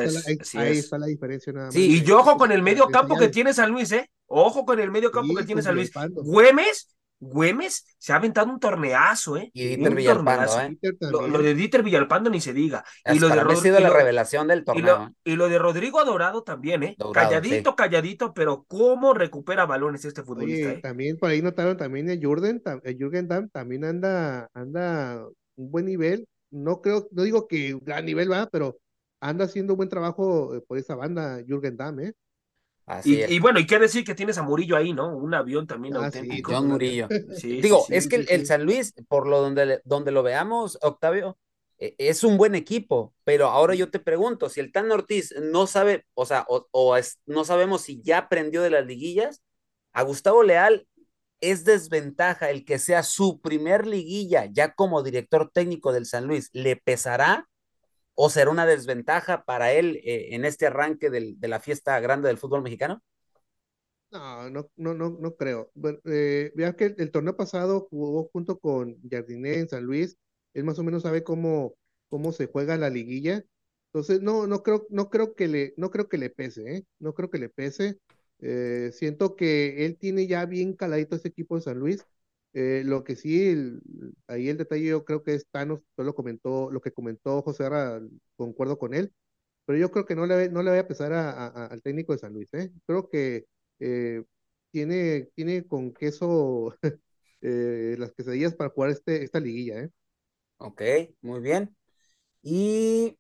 está la, diferencia nada más. Sí, y yo ojo con el medio campo que tiene San Luis, ¿eh? Ojo con el medio campo que tiene San Luis. Güemes Güemes se ha aventado un torneazo, ¿eh? Y Dieter Villalpando, ¿eh? Lo, de Dieter Villalpando ni se diga. y lo de ha sido la revelación del torneo. Y lo, de Rodrigo Adorado también, ¿eh? calladito, calladito, pero cómo recupera balones este futbolista. Oye, También por ahí notaron también el Jürgen, el Jürgen Damm también anda, anda un buen nivel. No creo, no digo que gran nivel va, pero anda haciendo un buen trabajo eh, por esa banda Jürgen Damm, ¿eh? Y, bueno, y qué decir que tienes a Murillo ahí, ¿no? Un avión también ah, auténtico. John Murillo. Digo, es que el, San Luis, por lo donde, donde lo veamos, Octavio, e, es un buen equipo, pero ahora yo te pregunto, si el Tan Ortiz no sabe, o sea, o, no sabemos si ya aprendió de las liguillas, a Gustavo Leal es desventaja el que sea su primer liguilla ya como director técnico del San Luis, ¿le pesará o será una desventaja para él eh, en este arranque del, de la fiesta grande del fútbol mexicano? No, no, no, no, no creo. Eh, vean que el, torneo pasado jugó junto con Jardiné en San Luis. Él más o menos sabe cómo, cómo se juega la liguilla. Entonces, no, no creo, no creo que le, no creo que le pese, ¿eh? No creo que le pese. Eh, siento que él tiene ya bien caladito ese equipo de San Luis. Eh, lo que sí, ahí el detalle yo creo que es Thanos, lo comentó, lo que comentó José Ara, concuerdo con él, pero yo creo que no le, no le va a pesar al técnico de San Luis, ¿eh? Creo que eh, tiene, tiene con queso las quesadillas para jugar este, esta liguilla, ¿eh? Ok, muy bien. Y,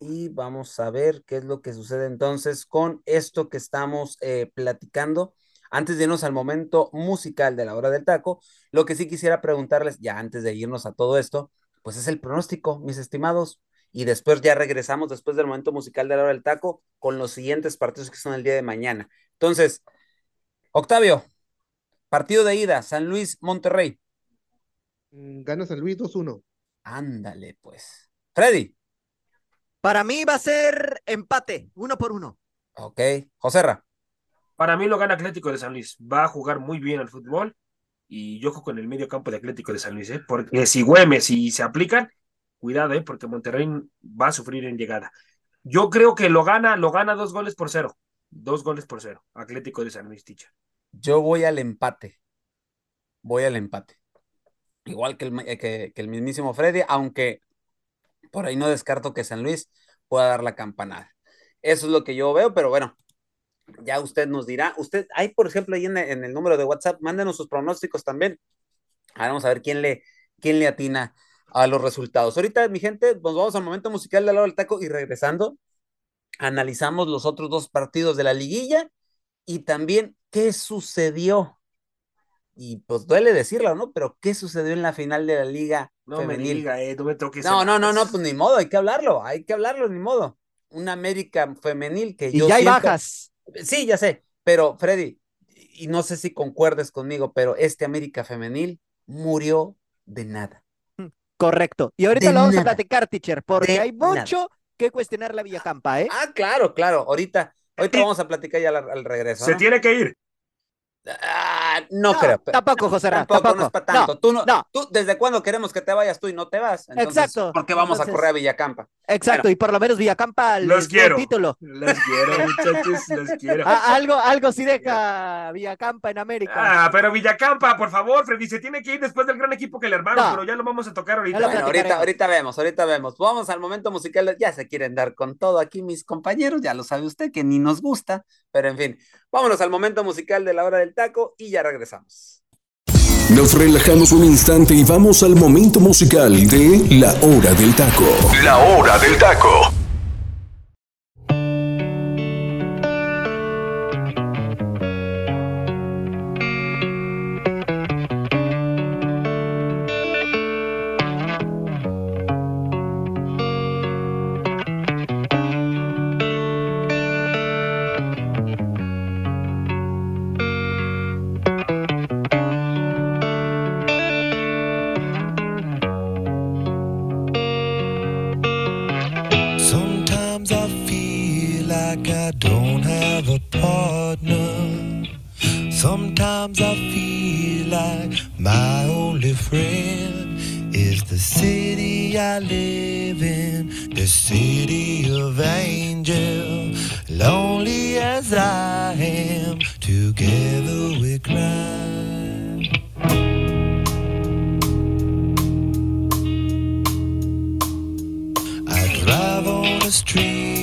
y vamos a ver qué es lo que sucede entonces con esto que estamos platicando antes de irnos al momento musical de la hora del taco, lo que sí quisiera preguntarles, ya antes de irnos a todo esto, pues es el pronóstico, mis estimados. Y después ya regresamos, después del momento musical de la hora del taco, con los siguientes partidos que son el día de mañana. Entonces, Octavio, partido de ida, San Luis, Monterrey. Mm, gana San Luis 2-1. Ándale, pues. Freddy. Para mí va a ser empate, uno por uno. Ok. Joserra. Para mí lo gana Atlético de San Luis. Va a jugar muy bien al fútbol y yo juego con el medio campo de Atlético de San Luis, ¿eh? porque si Güemes y se aplican, cuidado, ¿eh? porque Monterrey va a sufrir en llegada. Yo creo que lo gana, lo gana dos goles por cero. Dos goles por cero. Atlético de San Luis, Ticha. Yo voy al empate. Voy al empate. Igual que el, que el mismísimo Freddy, aunque por ahí no descarto que San Luis pueda dar la campanada. Eso es lo que yo veo, pero bueno, ya usted nos dirá. Usted, hay por ejemplo ahí en, el número de WhatsApp, mándenos sus pronósticos también. vamos a ver quién le, quién le atina a los resultados. Ahorita, mi gente, nos vamos al momento musical de la del taco y regresando, analizamos los otros dos partidos de la liguilla y también qué sucedió. Y pues duele decirlo, ¿no? Pero qué sucedió en la final de la liga no femenil. Me diga, eh, no me toques. No, no, no, no, pues ni modo, hay que hablarlo, hay que hablarlo, ni modo. Una América femenil que y ya hay bajas Sí, ya sé, pero Freddy, y no sé si concuerdes conmigo, pero este América femenil murió de nada. Correcto. Y ahorita lo vamos a platicar, teacher, porque hay mucho que cuestionar la Villacampa, ¿eh? Ah, claro, claro. Ahorita, ahorita vamos a platicar ya al, regreso. Se tiene que ir. Ah, no, creo. Tampoco, José Tampoco, tampoco, no es para tanto. tú no, Tú, ¿desde cuándo queremos que te vayas tú y no te vas? Exacto. ¿Por qué vamos a correr a Villacampa? Exacto, y por lo menos Villacampa los quiero. título. Los quiero, muchachos, los quiero. algo, algo sí deja Villacampa en América. Ah, pero Villacampa, por favor, Freddy, se tiene que ir después del gran equipo que le armaron, pero ya lo vamos a tocar ahorita. ahorita, ahorita vemos, ahorita vemos. Vamos al momento musical. Ya se quieren dar con todo aquí mis compañeros, ya lo sabe usted que ni nos gusta, pero en fin, vámonos al momento musical de la hora del taco y ya regresamos. Nos relajamos un instante y vamos al momento musical de La Hora del Taco. La Hora del Taco. like I don't have a partner. Sometimes I feel like my only friend is the city I live in, the city of angel. Lonely as I am, together we cry. I drive on the street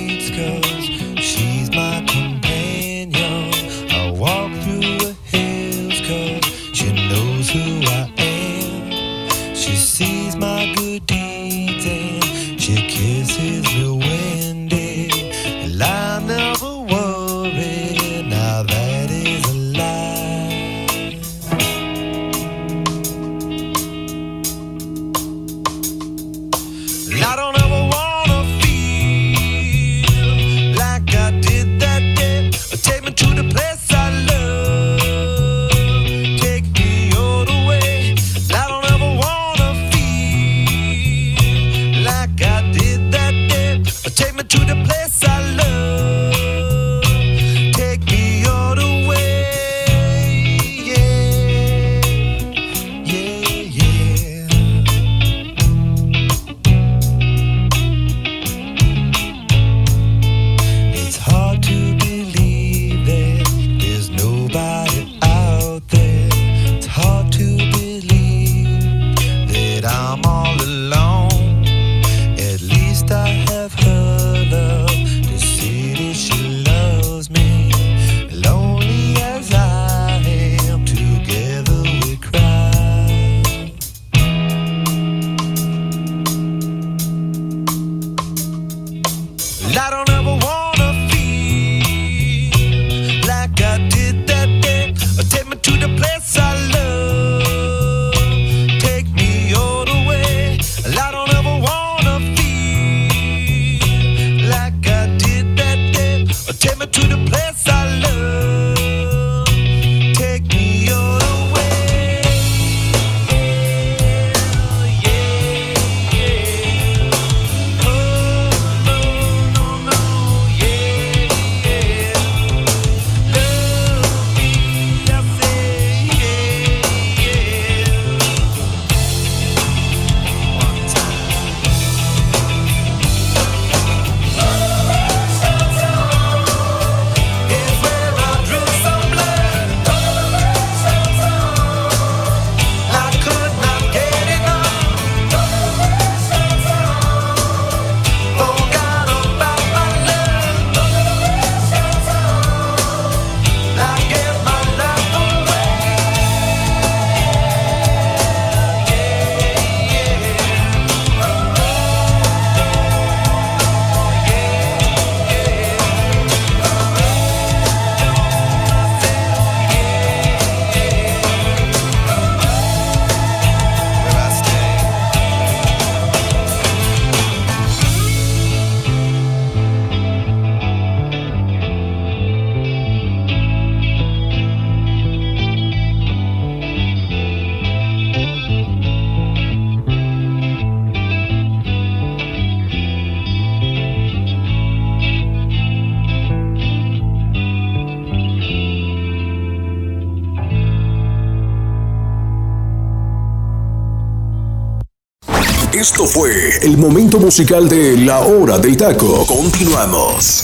el momento musical de La Hora del Taco. Continuamos.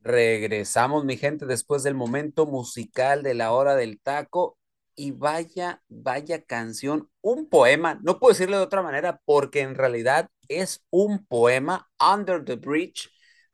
Regresamos, mi gente, después del momento musical de la hora del taco. Y vaya, vaya canción, un poema, no puedo decirlo de otra manera, porque en realidad es un poema, Under the Bridge,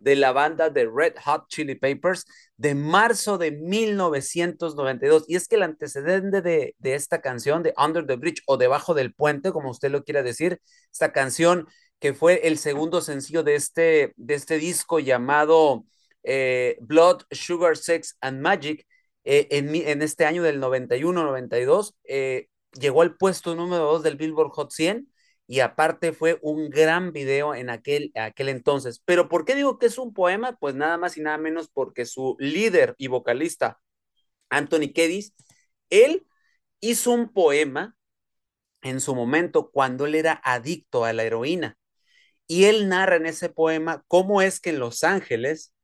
de la banda de Red Hot Chili Peppers, de marzo de 1992. Y es que el antecedente de, de esta canción, de Under the Bridge o Debajo del Puente, como usted lo quiera decir, esta canción que fue el segundo sencillo de este, de este disco llamado eh, Blood, Sugar, Sex and Magic, eh, en, en este año del 91-92, eh, llegó al puesto número 2 del Billboard Hot 100 y aparte fue un gran video en aquel, aquel entonces. Pero ¿por qué digo que es un poema? Pues nada más y nada menos porque su líder y vocalista, Anthony Kedis, él hizo un poema en su momento cuando él era adicto a la heroína. Y él narra en ese poema cómo es que en Los Ángeles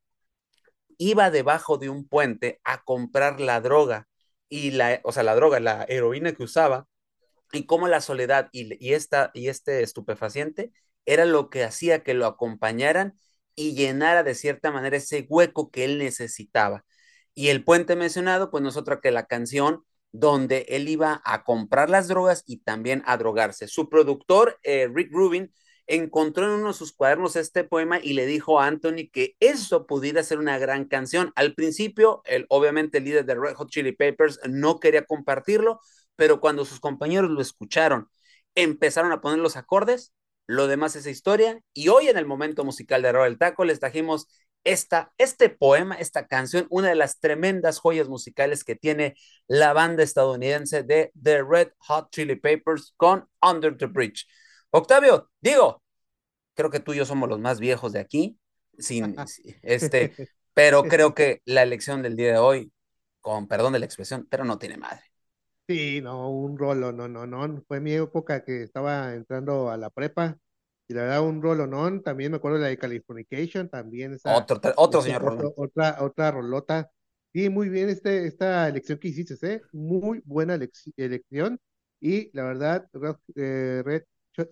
iba debajo de un puente a comprar la droga y la, o sea, la droga, la heroína que usaba, y cómo la soledad y, y, esta, y este estupefaciente era lo que hacía que lo acompañaran y llenara de cierta manera ese hueco que él necesitaba. Y el puente mencionado, pues no es otra que la canción donde él iba a comprar las drogas y también a drogarse. Su productor, eh, Rick Rubin, encontró en uno de sus cuadernos este poema y le dijo a Anthony que eso pudiera ser una gran canción. Al principio, el, obviamente el líder de Red Hot Chili Peppers no quería compartirlo, pero cuando sus compañeros lo escucharon, empezaron a poner los acordes, lo demás es historia, y hoy en el momento musical de Roll el Taco les trajimos esta, este poema, esta canción, una de las tremendas joyas musicales que tiene la banda estadounidense de The Red Hot Chili Peppers con Under the Bridge. Octavio, digo, creo que tú y yo somos los más viejos de aquí, sin, este, pero creo que la elección del día de hoy, con perdón de la expresión, pero no tiene madre. Sí, no, un rolo, no, no, no. Fue mi época que estaba entrando a la prepa y la verdad un rolo, no. También me acuerdo de la de Californication, también esa, Otro, otro esa- señor Rolón. otro- otra, otra rolota. Sí, muy bien este, esta elección que hiciste, ¿eh? Muy buena elec- elección. Y la verdad, Red, eh, Red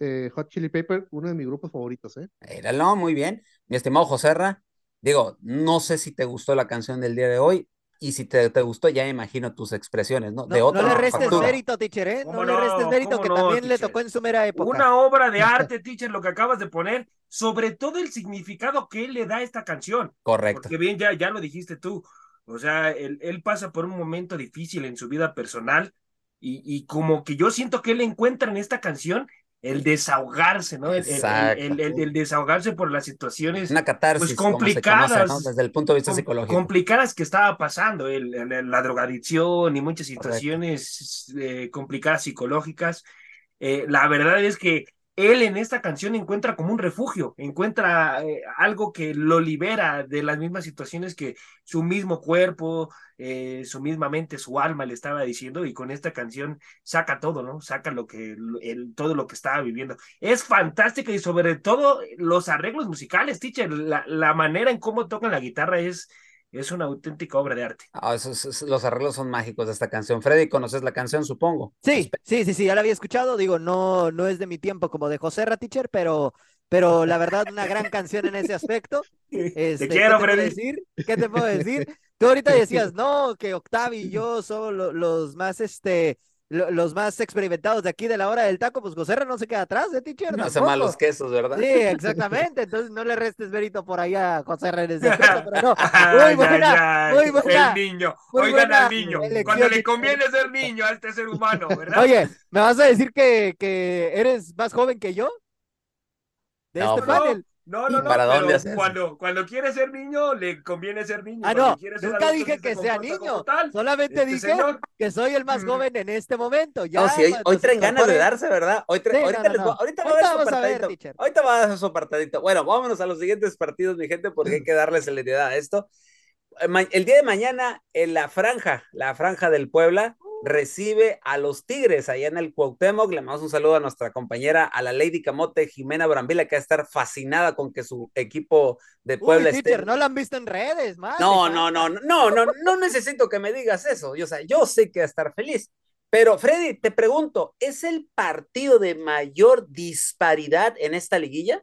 eh, Hot Chili Pepper, uno de mis grupos favoritos, ¿eh? Éralo, muy bien. Mi estimado Joserra, digo, no sé si te gustó la canción del día de hoy y si te, te gustó, ya me imagino tus expresiones, ¿no? No, De no otra le restes factura. mérito, teacher, ¿eh? No ¿Cómo le restes no? mérito ¿Cómo que no, también le teacher? tocó en su mera época. Una obra de arte, teacher, lo que acabas de poner, sobre todo el significado que él le da a esta canción. Correcto. Porque bien, ya, ya lo dijiste tú. O sea, él, él pasa por un momento difícil en su vida personal y, y como que yo siento que él encuentra en esta canción el desahogarse, ¿no? El, el- desahogarse por las situaciones Una catarsis, pues, conoce, complicadas. ¿no? Desde el punto de vista com- psicológico. complicadas que estaba pasando, la drogadicción y muchas situaciones eh, complicadas psicológicas. Eh, la verdad es que él en esta canción encuentra como un refugio, encuentra eh, algo que lo libera de las mismas situaciones que su mismo cuerpo, eh, su misma mente, su alma le estaba diciendo y con esta canción saca todo, ¿no? Saca lo que, el, todo lo que estaba viviendo. Es fantástica y sobre todo los arreglos musicales, teacher, la, la manera en cómo tocan la guitarra es, es una auténtica obra de arte. Ah, esos- esos- los arreglos son mágicos de esta canción. Freddy, ¿conoces la canción, supongo? Sí, sí, sí, sí, ya la había escuchado. Digo, no, no es de mi tiempo como de José Teacher, pero, pero la verdad, una gran canción en ese aspecto. Este, Te quiero, ¿qué te puedo Freddy. decir? ¿Qué te puedo decir? Tú ahorita decías, no, que Octavio y yo somos lo- los más, este, los más experimentados de aquí de la hora del taco, pues José no se queda atrás, ¿eh, teacher? No hace malos quesos, ¿verdad? Sí, exactamente. Entonces no le restes mérito por ahí a José en ese aspecto, pero no. Ay, Muy ay, buena, ay, muy buena. El niño. muy Oigan buena al niño. elección, Cuando le teacher. conviene ser niño a este ser humano, ¿verdad? Oye, ¿me vas a decir que, que eres más joven que yo? De No, este pues, panel. No, ¿Y no, no, para pero dónde hacerse? cuando, cuando quiere ser niño, le conviene ser niño. Ah, Cuando no, nunca adulto, dije que se sea niño. tal. Solamente Este dije señor, que soy el más Mm. joven en este momento. Ya, No, sí, hoy, hoy traen ganas de darse, ¿verdad? Hoy Sí, ahorita, no, les no. voy- ahorita va a haber su vamos a ver, apartadito. Ahorita va a dar su apartadito. Bueno, vámonos a los siguientes partidos, mi gente, porque hay que darle celeridad a esto. Eh, El día de mañana, en la franja, la franja del Puebla, recibe a los Tigres allá en el Cuauhtémoc. Le mandamos un saludo a nuestra compañera, a la Lady Camote, Jimena Brambila, que va a estar fascinada con que su equipo de Uy, Puebla esté. no la han visto en redes, más. No, no, no, no, no, no, no necesito que me digas eso. Yo, o sea, yo sé que va a estar feliz. Pero, Freddy, te pregunto, ¿es el partido de mayor disparidad en esta liguilla?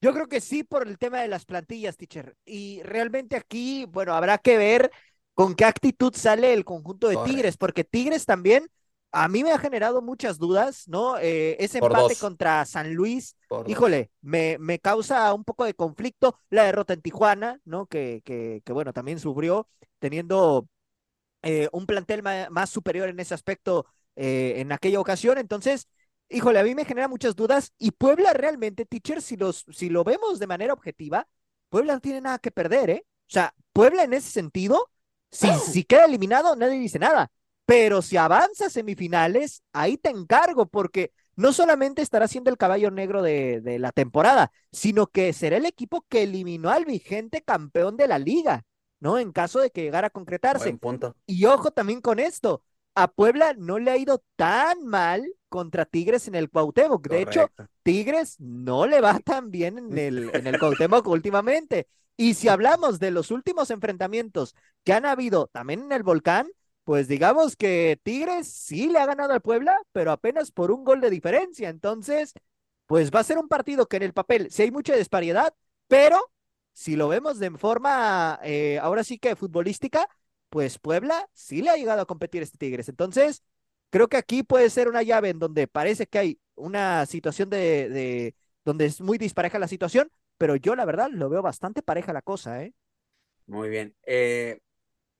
Yo creo que sí por el tema de las plantillas, teacher. Y realmente aquí, bueno, habrá que ver con qué actitud sale el conjunto de Correcto. Tigres, porque Tigres también a mí me ha generado muchas dudas, ¿no? Eh, ese Por empate dos. contra San Luis, Por híjole, me, me causa un poco de conflicto la derrota en Tijuana, ¿no? Que, que, que bueno, también sufrió teniendo eh, un plantel más superior en ese aspecto eh, en aquella ocasión. Entonces, híjole, a mí me genera muchas dudas. Y Puebla realmente, teacher, si, los, si lo vemos de manera objetiva, Puebla no tiene nada que perder, ¿eh? O sea, Puebla en ese sentido, si, si queda eliminado, nadie dice nada. Pero si avanza a semifinales, ahí te encargo, porque no solamente estará siendo el caballo negro de, de la temporada, sino que será el equipo que eliminó al vigente campeón de la liga, ¿no? En caso de que llegara a concretarse. Buen punto. Y ojo también con esto, a Puebla no le ha ido tan mal contra Tigres en el Cuauhtémoc. De hecho. Tigres no le va tan bien en el, en el Cuauhtémoc últimamente. Y si hablamos de los últimos enfrentamientos que han habido también en el Volcán, pues digamos que Tigres sí le ha ganado al Puebla, pero apenas por un gol de diferencia. Entonces, pues va a ser un partido que en el papel sí hay mucha disparidad, pero si lo vemos de forma, eh, ahora sí que futbolística, pues Puebla sí le ha llegado a competir este Tigres. Entonces, creo que aquí puede ser una llave en donde parece que hay una situación de, de donde es muy dispareja la situación, pero yo la verdad lo veo bastante pareja la cosa, ¿eh? Muy bien. Eh,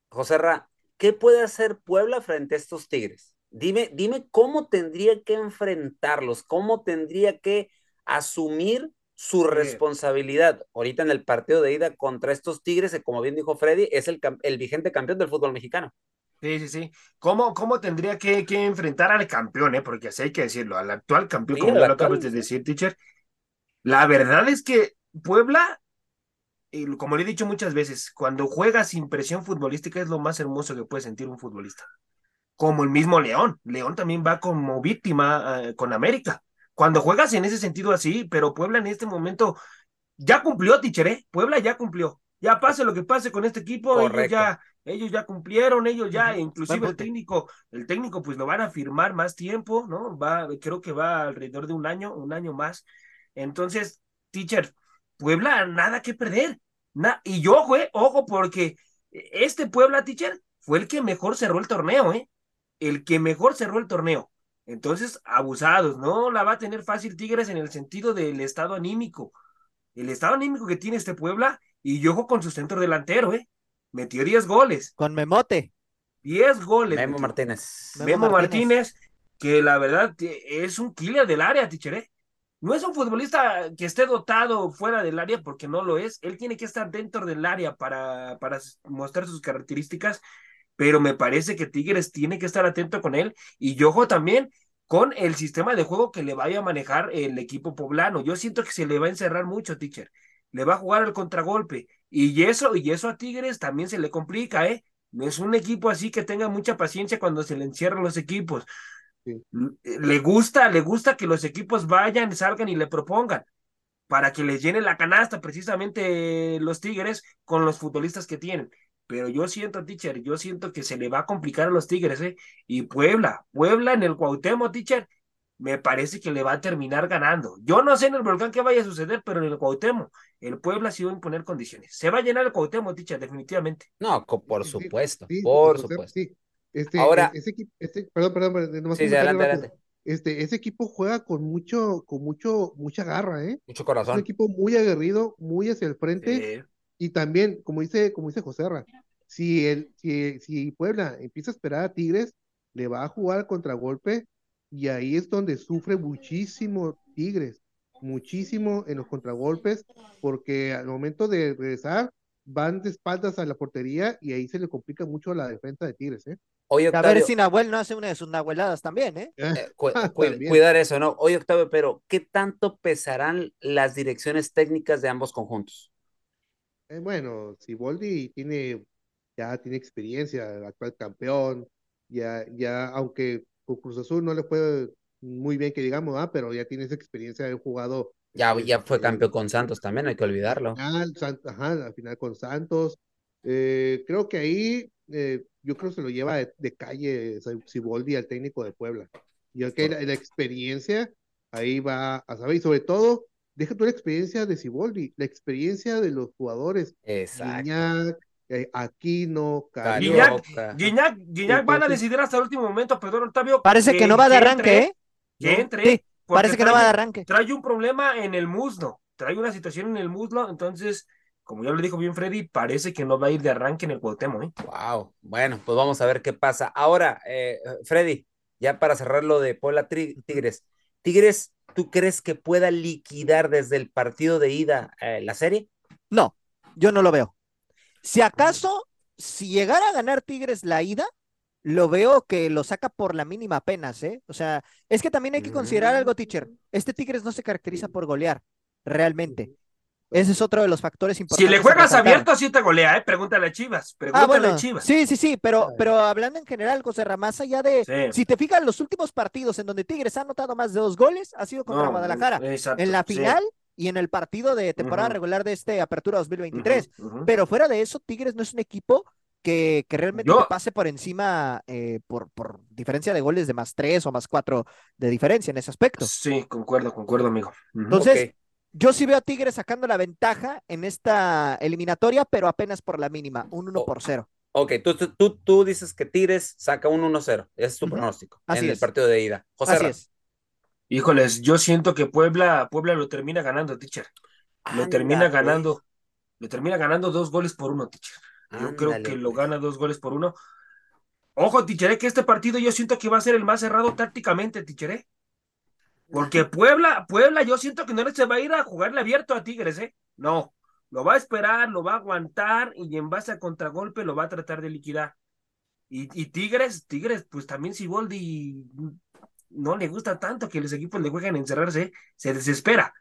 José Ra, ¿qué puede hacer Puebla frente a estos Tigres? Dime, dime cómo tendría que enfrentarlos, cómo tendría que asumir su responsabilidad ahorita en el partido de ida contra estos Tigres, que como bien dijo Freddy, es el, el vigente campeón del fútbol mexicano. Sí, sí, sí. ¿Cómo, cómo tendría que, que, enfrentar al campeón, eh? Porque así hay que decirlo, al actual campeón, sí, como ya lo acabas de decir, teacher. La verdad es que Puebla, como le he dicho muchas veces, cuando juega sin presión futbolística es lo más hermoso que puede sentir un futbolista. Como el mismo León. León también va como víctima uh, con América. Cuando juegas en ese sentido así, pero Puebla en este momento ya cumplió, teacher, ¿eh? Puebla ya cumplió. Ya pase lo que pase con este equipo, ellos ya, ellos ya cumplieron, ellos ya, inclusive el técnico, el técnico pues lo van a firmar más tiempo, ¿no? Va, creo que va alrededor de un año, un año más. Entonces, teacher, Puebla, nada que perder. Na y yo, ojo, eh, ojo, porque este Puebla, teacher, fue el que mejor cerró el torneo, ¿eh? El que mejor cerró el torneo. Entonces, abusados, no la va a tener fácil Tigres en el sentido del estado anímico. El estado anímico que tiene este Puebla, y yo ojo con su centro delantero, ¿eh? Metió 10 goles. Con Memote. 10 goles. Memo Martínez. Memo, Memo Martínez. Martínez, que la verdad es un killer del área, teacher, ¿eh? No es un futbolista que esté dotado fuera del área porque no lo es. Él tiene que estar dentro del área para, para mostrar sus características, pero me parece que Tigres tiene que estar atento con él y yo ojo también con el sistema de juego que le vaya a manejar el equipo poblano. Yo siento que se le va a encerrar mucho, teacher. Le va a jugar al contragolpe y eso, y eso a Tigres también se le complica, ¿eh? No es un equipo así que tenga mucha paciencia cuando se le encierran los equipos. Sí. Le gusta, le gusta que los equipos vayan, salgan y le propongan para que les llene la canasta precisamente los Tigres con los futbolistas que tienen. Pero yo siento, teacher, yo siento que se le va a complicar a los Tigres, ¿eh? Y Puebla, Puebla en el Cuauhtémoc, teacher, me parece que le va a terminar ganando. Yo no sé en el volcán qué vaya a suceder, pero en el Cuauhtémoc, el Puebla sí va a imponer condiciones. Se va a llenar el Cuauhtémoc, teacher, definitivamente. No, por supuesto, sí, sí, por supuesto. Sí. Este, Ahora, ese equipo, este, perdón, perdón, no sí, sí, adelante, adelante. Este, ese equipo juega con mucho, con mucho, mucha garra, ¿eh? Mucho corazón. Es un equipo muy aguerrido, muy hacia el frente, sí. y también, como dice, como dice José Arra, si el, si, si Puebla empieza a esperar a Tigres, le va a jugar al contragolpe, y ahí es donde sufre muchísimo Tigres, muchísimo en los contragolpes, porque al momento de regresar, van de espaldas a la portería y ahí se le complica mucho la defensa de Tigres, ¿eh? Oye, Octavio, a ver si Nahuel no hace una de sus nahueladas también, ¿eh? eh cu cu también. Cuidar eso, ¿no? Oye, Octavio, pero ¿qué tanto pesarán las direcciones técnicas de ambos conjuntos? Eh, bueno, si Boldi tiene, ya tiene experiencia, actual campeón, ya, ya, aunque con Cruz Azul no le fue muy bien que digamos, ¿ah? pero ya tiene esa experiencia de jugado ya, ya fue campeón con Santos también, hay que olvidarlo. Al final, ajá, al final con Santos. Eh, creo que ahí, eh, yo creo que se lo lleva de, de calle Siboldi al técnico de Puebla. Y que la, la, experiencia ahí va a saber, y sobre todo, deja tú la experiencia de Siboldi, la experiencia de los jugadores. Exacto. Guiñac, eh, Aquino, Guiñac, Guiñac, Guiñac van a decidir hasta el último momento, perdón, Octavio. Parece que, que no va de arranque, entre, ¿eh? Que entre. Sí. Parece que trae, no va de arranque. Trae un problema en el muslo, trae una situación en el muslo, entonces, como ya lo dijo bien Freddy, parece que no va a ir de arranque en el Cuauhtémoc. ¿eh? Wow, bueno, pues vamos a ver qué pasa. Ahora, eh, Freddy, ya para cerrar lo de Puebla Tigres, Tigres, ¿tú crees que pueda liquidar desde el partido de ida eh, la serie? No, yo no lo veo. Si acaso, si llegara a ganar Tigres la ida, lo veo que lo saca por la mínima apenas, ¿eh? O sea, es que también hay que considerar algo, teacher. Este Tigres no se caracteriza por golear, realmente. Ese es otro de los factores importantes. Si le juegas abierto, sí te golea, ¿eh? Pregúntale a Chivas. Pregúntale ah, bueno, a Chivas. Sí, sí, sí, pero, pero hablando en general, José Ramás, allá de. Sí. Si te fijas, los últimos partidos en donde Tigres ha anotado más de dos goles ha sido contra No, Guadalajara. exacto, en la sí. final y en el partido de temporada regular de este Apertura 2023. Ujú, ujú. Pero fuera de eso, Tigres no es un equipo que, que realmente Yo- pase por encima eh, por, por diferencia de goles de más tres o más cuatro de diferencia en ese aspecto. Sí, concuerdo, concuerdo, amigo. Entonces. Yo sí veo a Tigres sacando la ventaja en esta eliminatoria, pero apenas por la mínima, un 1 Oh. por 0. Ok, tú, tú, tú, tú dices que Tigres saca un 1-0. Ese es tu pronóstico Así en el partido de ida. José Así es. Híjoles, yo siento que Puebla, Puebla lo termina ganando, teacher. Lo termina Ándale. ganando, lo termina ganando dos goles por uno, teacher. Yo creo que lo pues. gana dos goles por uno. Ojo, tichere, que este partido yo siento que va a ser el más cerrado tácticamente, tichere. Porque Puebla, Puebla, yo siento que no se va a ir a jugarle abierto a Tigres, ¿eh? No, lo va a esperar, lo va a aguantar y en base a contragolpe lo va a tratar de liquidar. Y, y Tigres, Tigres, pues también si Boldi no le gusta tanto que los equipos le jueguen a encerrarse, se desespera.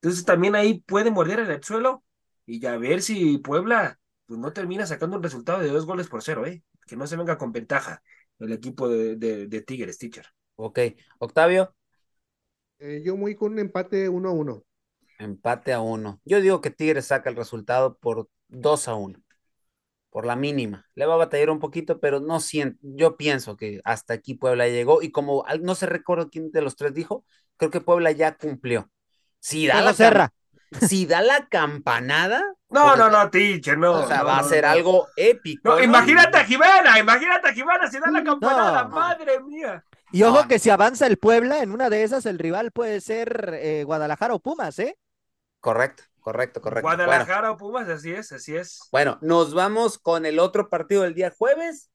Entonces también ahí puede morder el suelo y ya ver si Puebla pues no termina sacando un resultado de dos goles por cero, ¿eh? Que no se venga con ventaja el equipo de, de, de Tigres, teacher. Ok, Octavio, Eh, yo muy con un empate 1 a 1. empate a uno. Yo digo que Tigres saca el resultado por 2 a 1, por la mínima. Le va a batallar un poquito, pero no siento, yo pienso que hasta aquí Puebla llegó y como no se recuerda quién de los tres dijo, creo que Puebla ya cumplió. Si da, la, cam- Serra. si da la campanada, No, pues, no, no, teacher, no. o sea, no, va a ser no. algo épico. No, ¿no? imagínate a Jimena, imagínate a Jimena si da la campanada, No. madre mía. Y ojo No, que si avanza el Puebla, en una de esas el rival puede ser eh, Guadalajara o Pumas, ¿eh? Correcto, correcto, correcto. Bueno, Guadalajara o Pumas, así es, así es. Bueno, nos vamos con el otro partido del día jueves.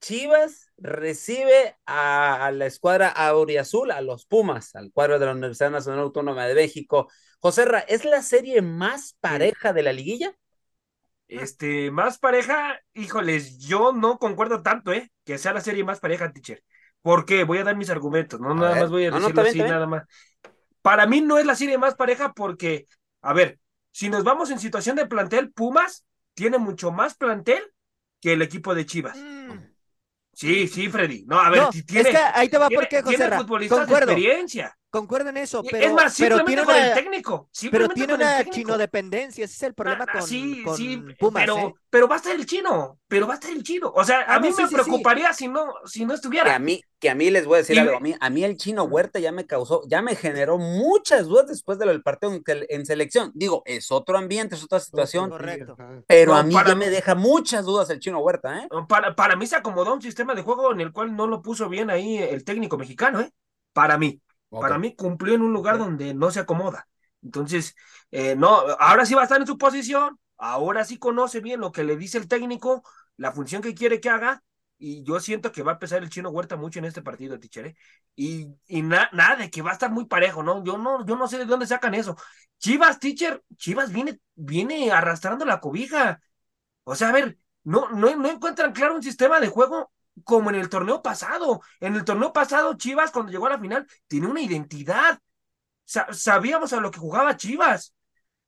Chivas recibe a, a la escuadra Auriazul, a los Pumas, al cuadro de la Universidad Nacional Autónoma de México. José Ra, ¿es la serie más pareja de la liguilla? Este, más pareja, híjoles, yo no concuerdo tanto, ¿eh? Que sea la serie más pareja, teacher. Porque voy a dar mis argumentos, no A nada ver. más voy a No, no, decirlo así, nada más. Para mí no es la serie más pareja porque, a ver, si nos vamos en situación de plantel, Pumas tiene mucho más plantel que el equipo de Chivas. Sí, sí, Freddy. No, a ver, No, ti- tiene, es que ahí te va tiene, por qué, José tiene futbolistas Concuerdo, de experiencia. Concuerdo en eso, pero, es más, pero tiene con el una, técnico. pero tiene una técnico. chinodependencia, ese es el problema Ah, con, sí, con sí, Pumas, pero, ¿eh? pero va a estar el chino, pero va a estar el chino. O sea, Ah, a mí me sí, sí, sí. preocuparía si no, si no Que a estuviera. mí, que a mí les voy a decir Y- algo. A mí, a mí el chino Huerta ya me causó, ya me generó muchas dudas después de lo del partido en, selección. Digo, es otro ambiente, es otra situación, Correcto. pero No, a mí para ya me deja muchas dudas el chino Huerta, ¿eh? Para, para mí se acomodó un sistema de juego en el cual no lo puso bien ahí el técnico mexicano, ¿eh? Para mí. Para mí cumplió en un lugar donde no se acomoda. Entonces, eh, no, ahora sí va a estar en su posición, ahora sí conoce bien lo que le dice el técnico, la función que quiere que haga, y yo siento que va a pesar el chino Huerta mucho en este partido, teacher, ¿eh? Y, y na- nada de que va a estar muy parejo, ¿no? Yo no, yo no sé de dónde sacan eso. Chivas, teacher, Chivas viene, viene arrastrando la cobija. O sea, a ver, no, no, no encuentran claro un sistema de juego como en el torneo pasado. En el torneo pasado, Chivas, cuando llegó a la final, tiene una identidad. Sa- sabíamos a lo que jugaba Chivas.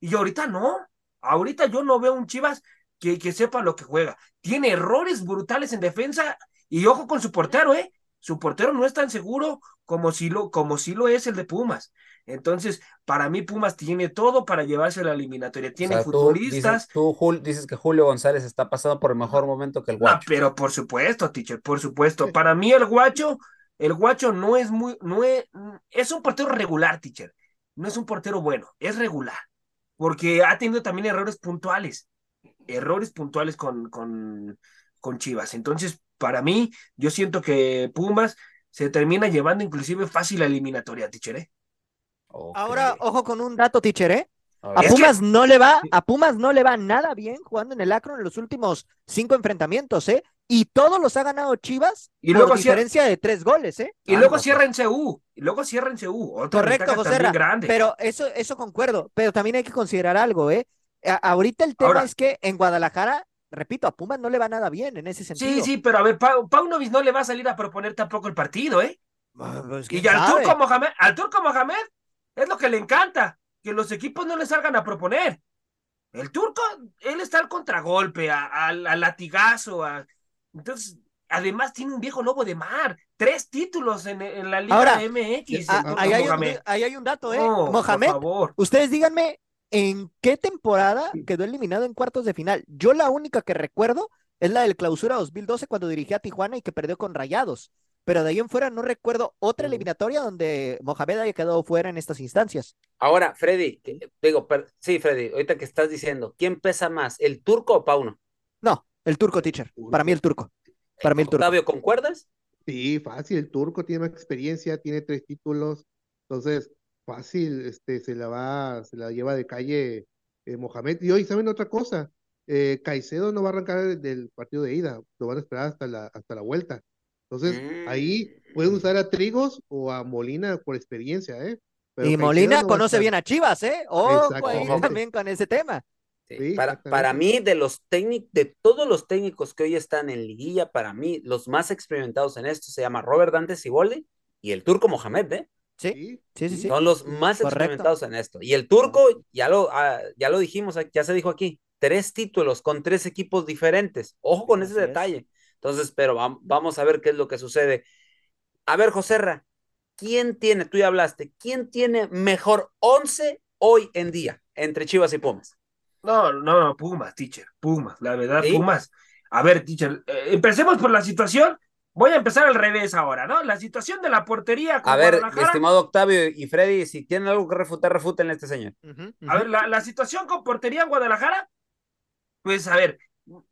Y ahorita no. Ahorita yo no veo un Chivas que, que sepa lo que juega. Tiene errores brutales en defensa. Y ojo con su portero, ¿eh? Su portero no es tan seguro como si lo, como si lo es el de Pumas. Entonces, para mí, Pumas tiene todo para llevarse a la eliminatoria. O Tiene tú futbolistas. dices, tú, Jul- dices que Julio González está pasando por el mejor momento que el No, Guacho. pero por supuesto, teacher, por supuesto. Para mí el guacho, el guacho no es muy, no es, es un portero regular, teacher. No es un portero bueno, es regular. Porque ha tenido también errores puntuales. Errores puntuales con, con, con Chivas. Entonces, para mí, yo siento que Pumas se termina llevando inclusive fácil la eliminatoria, teacher, ¿eh? Ahora, ojo con un dato, teacher, ¿eh? A que- Pumas no le va, a Pumas no le va nada bien jugando en el Akron en los últimos cinco enfrentamientos, ¿eh? Y todos los ha ganado Chivas Y por luego cierra- diferencia de tres goles, ¿eh? Y luego Anda, cierra en CU. Y luego cierra en CU. Otra Correcto, José también Ra, grande. Pero eso, eso concuerdo. Pero también hay que considerar algo, ¿eh? A- ahorita el tema Ahora- es que en Guadalajara, repito, a Pumas no le va nada bien en ese sentido. Sí, sí, pero a ver, Pau, Paunovic no le va a salir a proponer tampoco el partido, ¿eh? Ah, pues, Y ¿quién al turco Mohamed, al turco Mohamed es lo que le encanta, que los equipos no le salgan a proponer. El turco, él está al contragolpe, a- al, al latigazo, a- entonces, además tiene un viejo lobo de mar, tres títulos en, en la Liga Ahora, MX, Ah, el turco ahí, hay un, Mohamed. ahí hay un dato, ¿eh? No, Mohamed, por favor. ustedes díganme en qué temporada quedó eliminado en cuartos de final. Yo la única que recuerdo es la del clausura 2012 cuando dirigía a Tijuana y que perdió con Rayados. Pero de ahí en fuera no recuerdo otra eliminatoria donde Mohamed haya quedado fuera en estas instancias. Ahora, Freddy, que- digo, per- sí, Freddy, ahorita que estás diciendo, ¿quién pesa más, el turco o Pauno? No, El turco, teacher. Para mí el turco. Para mí el turco. Octavio, ¿concuerdas? Sí, fácil, el turco tiene más experiencia, tiene tres títulos, entonces fácil, este, se la va, se la lleva de calle eh, Mohamed. Y hoy, ¿saben otra cosa? Eh, Caicedo no va a arrancar del partido de ida, lo van a esperar hasta la, hasta la vuelta. Entonces, ahí pueden Mm. usar a Trigos o a Molina por experiencia, ¿eh? Pero Y Molina no va a conoce bien a Chivas, ¿eh? Ojo ahí Exactamente. también con ese tema. Sí, Sí, para, para mí, de los técnicos, de todos los técnicos que hoy están en liguilla, para mí, los más experimentados en esto se llama Robert Dante Siboldi y el turco Mohamed, ¿eh? Sí, Sí, sí. Son los más Correcto. experimentados en esto. Y el turco, ya lo, ah, ya lo dijimos, ya se dijo aquí, tres títulos con tres equipos diferentes. Ojo con ese detalle. Entonces, pero vam- vamos a ver qué es lo que sucede. A ver, Joserra, ¿quién tiene, tú ya hablaste, quién tiene mejor once hoy en día entre Chivas y Pumas? No, no, no, Pumas, teacher, Pumas, la verdad, ¿Sí? Pumas. A ver, teacher, eh, empecemos por la situación. Voy a empezar al revés ahora, ¿no? La situación de la portería con A ver, estimado Octavio y Freddy, si tienen algo que refutar, refútenle a este señor. A ver, la situación con portería en Guadalajara, pues a ver,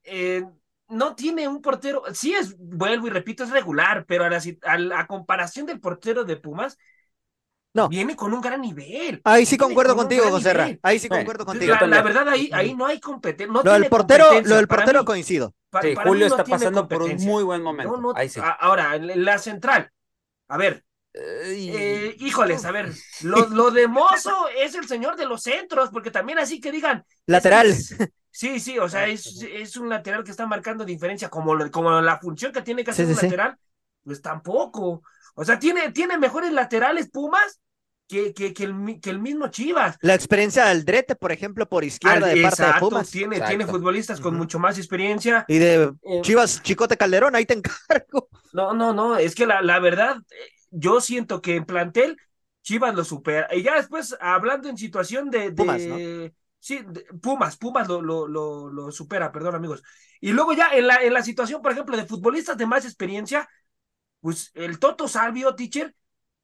eh, no tiene un portero, sí es, vuelvo y repito, es regular, pero a la, a la comparación del portero de Pumas, No. viene con un gran nivel. Ahí sí concuerdo con contigo, nivel. Ahí sí concuerdo contigo. la, verdad, ahí, ahí no hay competencia. No Lo portero, competencia. lo del portero mí- coincido. pa- Sí, para Julio no está pasando por un muy buen momento. No, no, Ahí sí. a- ahora, la central. A ver, eh, híjoles, a ver, lo, lo de Mozo es el señor de los centros, porque también así que digan. Lateral. es- es- sí, sí, o sea, es, es un lateral que está marcando diferencia, como, lo- como la función que tiene que hacer Sí, un sí, lateral, pues tampoco. O sea, tiene, tiene mejores laterales Pumas que, que, que el, que el mismo Chivas. La experiencia del Drete, por ejemplo, por izquierda Al- de parte de exacto, Pumas. Tiene, Exacto. tiene futbolistas con mucho más experiencia. Y de Eh, Chivas Chicote Calderón, ahí te encargo. No, no, no, es que la, la verdad, eh, yo siento que en plantel Chivas lo supera. Y ya después, hablando en situación de, de- Pumas, ¿no? Sí, Pumas, Pumas lo, lo, lo, lo supera, perdón, amigos. Y luego ya en la, en la situación, por ejemplo, de futbolistas de más experiencia, pues el Toto Salvio, teacher,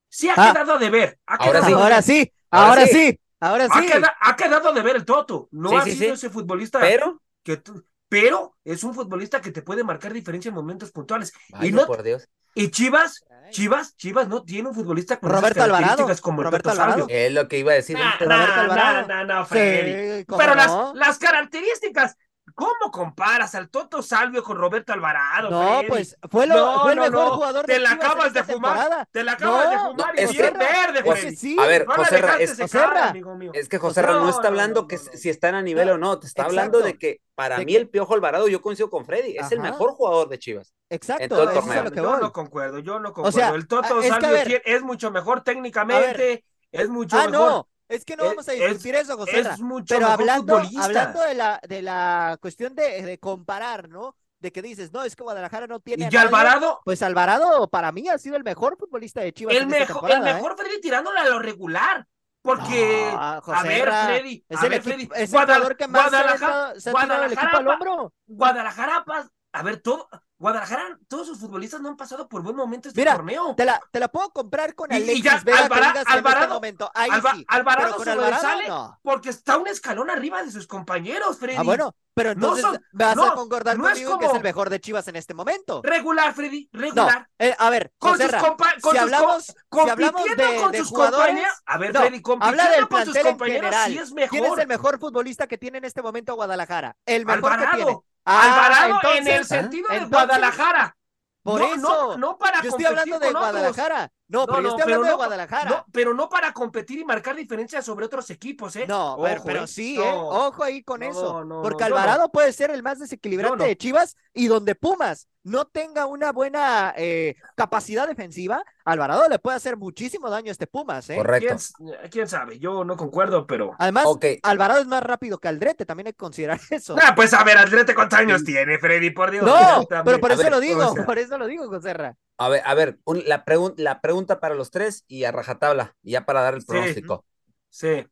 sí ha Ah. quedado de ver. Ha Ahora quedado sí. Ahora sí, Ahora ahora sí. sí, ahora Ha, sí. queda- ha quedado de ver el Toto. No Sí, ha sido ese futbolista Pero, que pero es un futbolista que te puede marcar diferencia en momentos puntuales. vaya y no, por Dios, y Chivas, Chivas, Chivas no tiene un futbolista con Roberto esas Alvarado, características como el Roberto Alvarado. Salvio. es lo que iba a decir. Nah, nah, Roberto Alvarado. nah. Sí, ¿cómo Pero las, no? las características, ¿cómo comparas al Toto Salvio con Roberto Alvarado? No, Freddy? pues fue, lo, No, fue el no, mejor no. jugador Te de la Chivas en acabas de fumar, temporada. te la acabas de fumar no, y es bien que- verde, Freddy. sí. A ver, No la José Ra, es- secar, Joserra. amigo mío. Es que José Ra no, No, está hablando no, que no, no. si está a nivel o no, te está Exacto. hablando de que para De mí que- el Piojo Alvarado, yo coincido con Freddy, es el mejor jugador de Chivas. En Exacto, todo el eso es lo que yo no concuerdo, yo no concuerdo. sea, el Toto Salvio es mucho mejor técnicamente, es mucho Ah, mejor. Es que no Es- vamos a discutir eso, José. es mucho Pero mejor hablando, hablando de la, de la cuestión de, de comparar, ¿no? De que dices, no, es que Guadalajara no tiene. Y ya. Alvarado, Pues Alvarado, para mí, ha sido el mejor futbolista de Chivas el, en esta el ¿eh? mejor Freddy tirándole a lo regular. Porque, No, a ver, Ra, Freddy, Es a el, ver, equipo, Freddy, es el Guadal- jugador que más se ha, Guadalajara, se ha tirado el equipo al Guadalajara, hombro. Guadalajara, a ver, todo, Guadalajara, todos sus futbolistas no han pasado por buen momento este Mira, torneo. Te la, te la puedo comprar con Y- y Alexis ya, Vega, Alvara- que en este Alvarado- momento. Ahí sí. Alvarado con se Alvarado, no. porque está un escalón arriba de sus compañeros, Freddy. Ah, bueno, pero No entonces son- vas no, a concordar no es conmigo en que es como- el mejor de Chivas en este momento. Regular, Freddy, No, regular. eh, a ver, Con sus, compa- con si sus hablamos, co- si hablamos de, con de sus jugadores, compañeros. A ver, no, Freddy, habla del con sus en compañeros general. sí es ¿Quién es mejor. el mejor futbolista que tiene en este momento Guadalajara? El mejor que tiene. Alvarado. Ah, Alvarado en el entonces, sentido de entonces, Guadalajara. Por no, eso. no, no para yo estoy hablando de. Guadalajara. No, No, pero yo no, estoy pero hablando de Guadalajara. No, pero no para competir y marcar diferencias sobre otros equipos, ¿eh? No, pero, Ojo, pero ¿eh? sí, No. ¿eh? Ojo ahí con No, eso. no, porque Alvarado puede ser el más desequilibrante de Chivas y donde Pumas no tenga una buena eh, capacidad defensiva, Alvarado le puede hacer muchísimo daño a este Pumas, ¿eh? Correcto. ¿Quién, quién sabe? Yo no concuerdo, pero. Además. Alvarado es más rápido que Aldrete, también hay que considerar eso. Ah, pues a ver, Aldrete, ¿cuántos años tiene, Freddy? Por Dios. No, pero por eso ver, lo digo, o sea. por eso lo digo, Joserra. A ver, a ver, un- la, pregun- la pregunta para los tres y a rajatabla, ya para dar el Sí. pronóstico. Sí.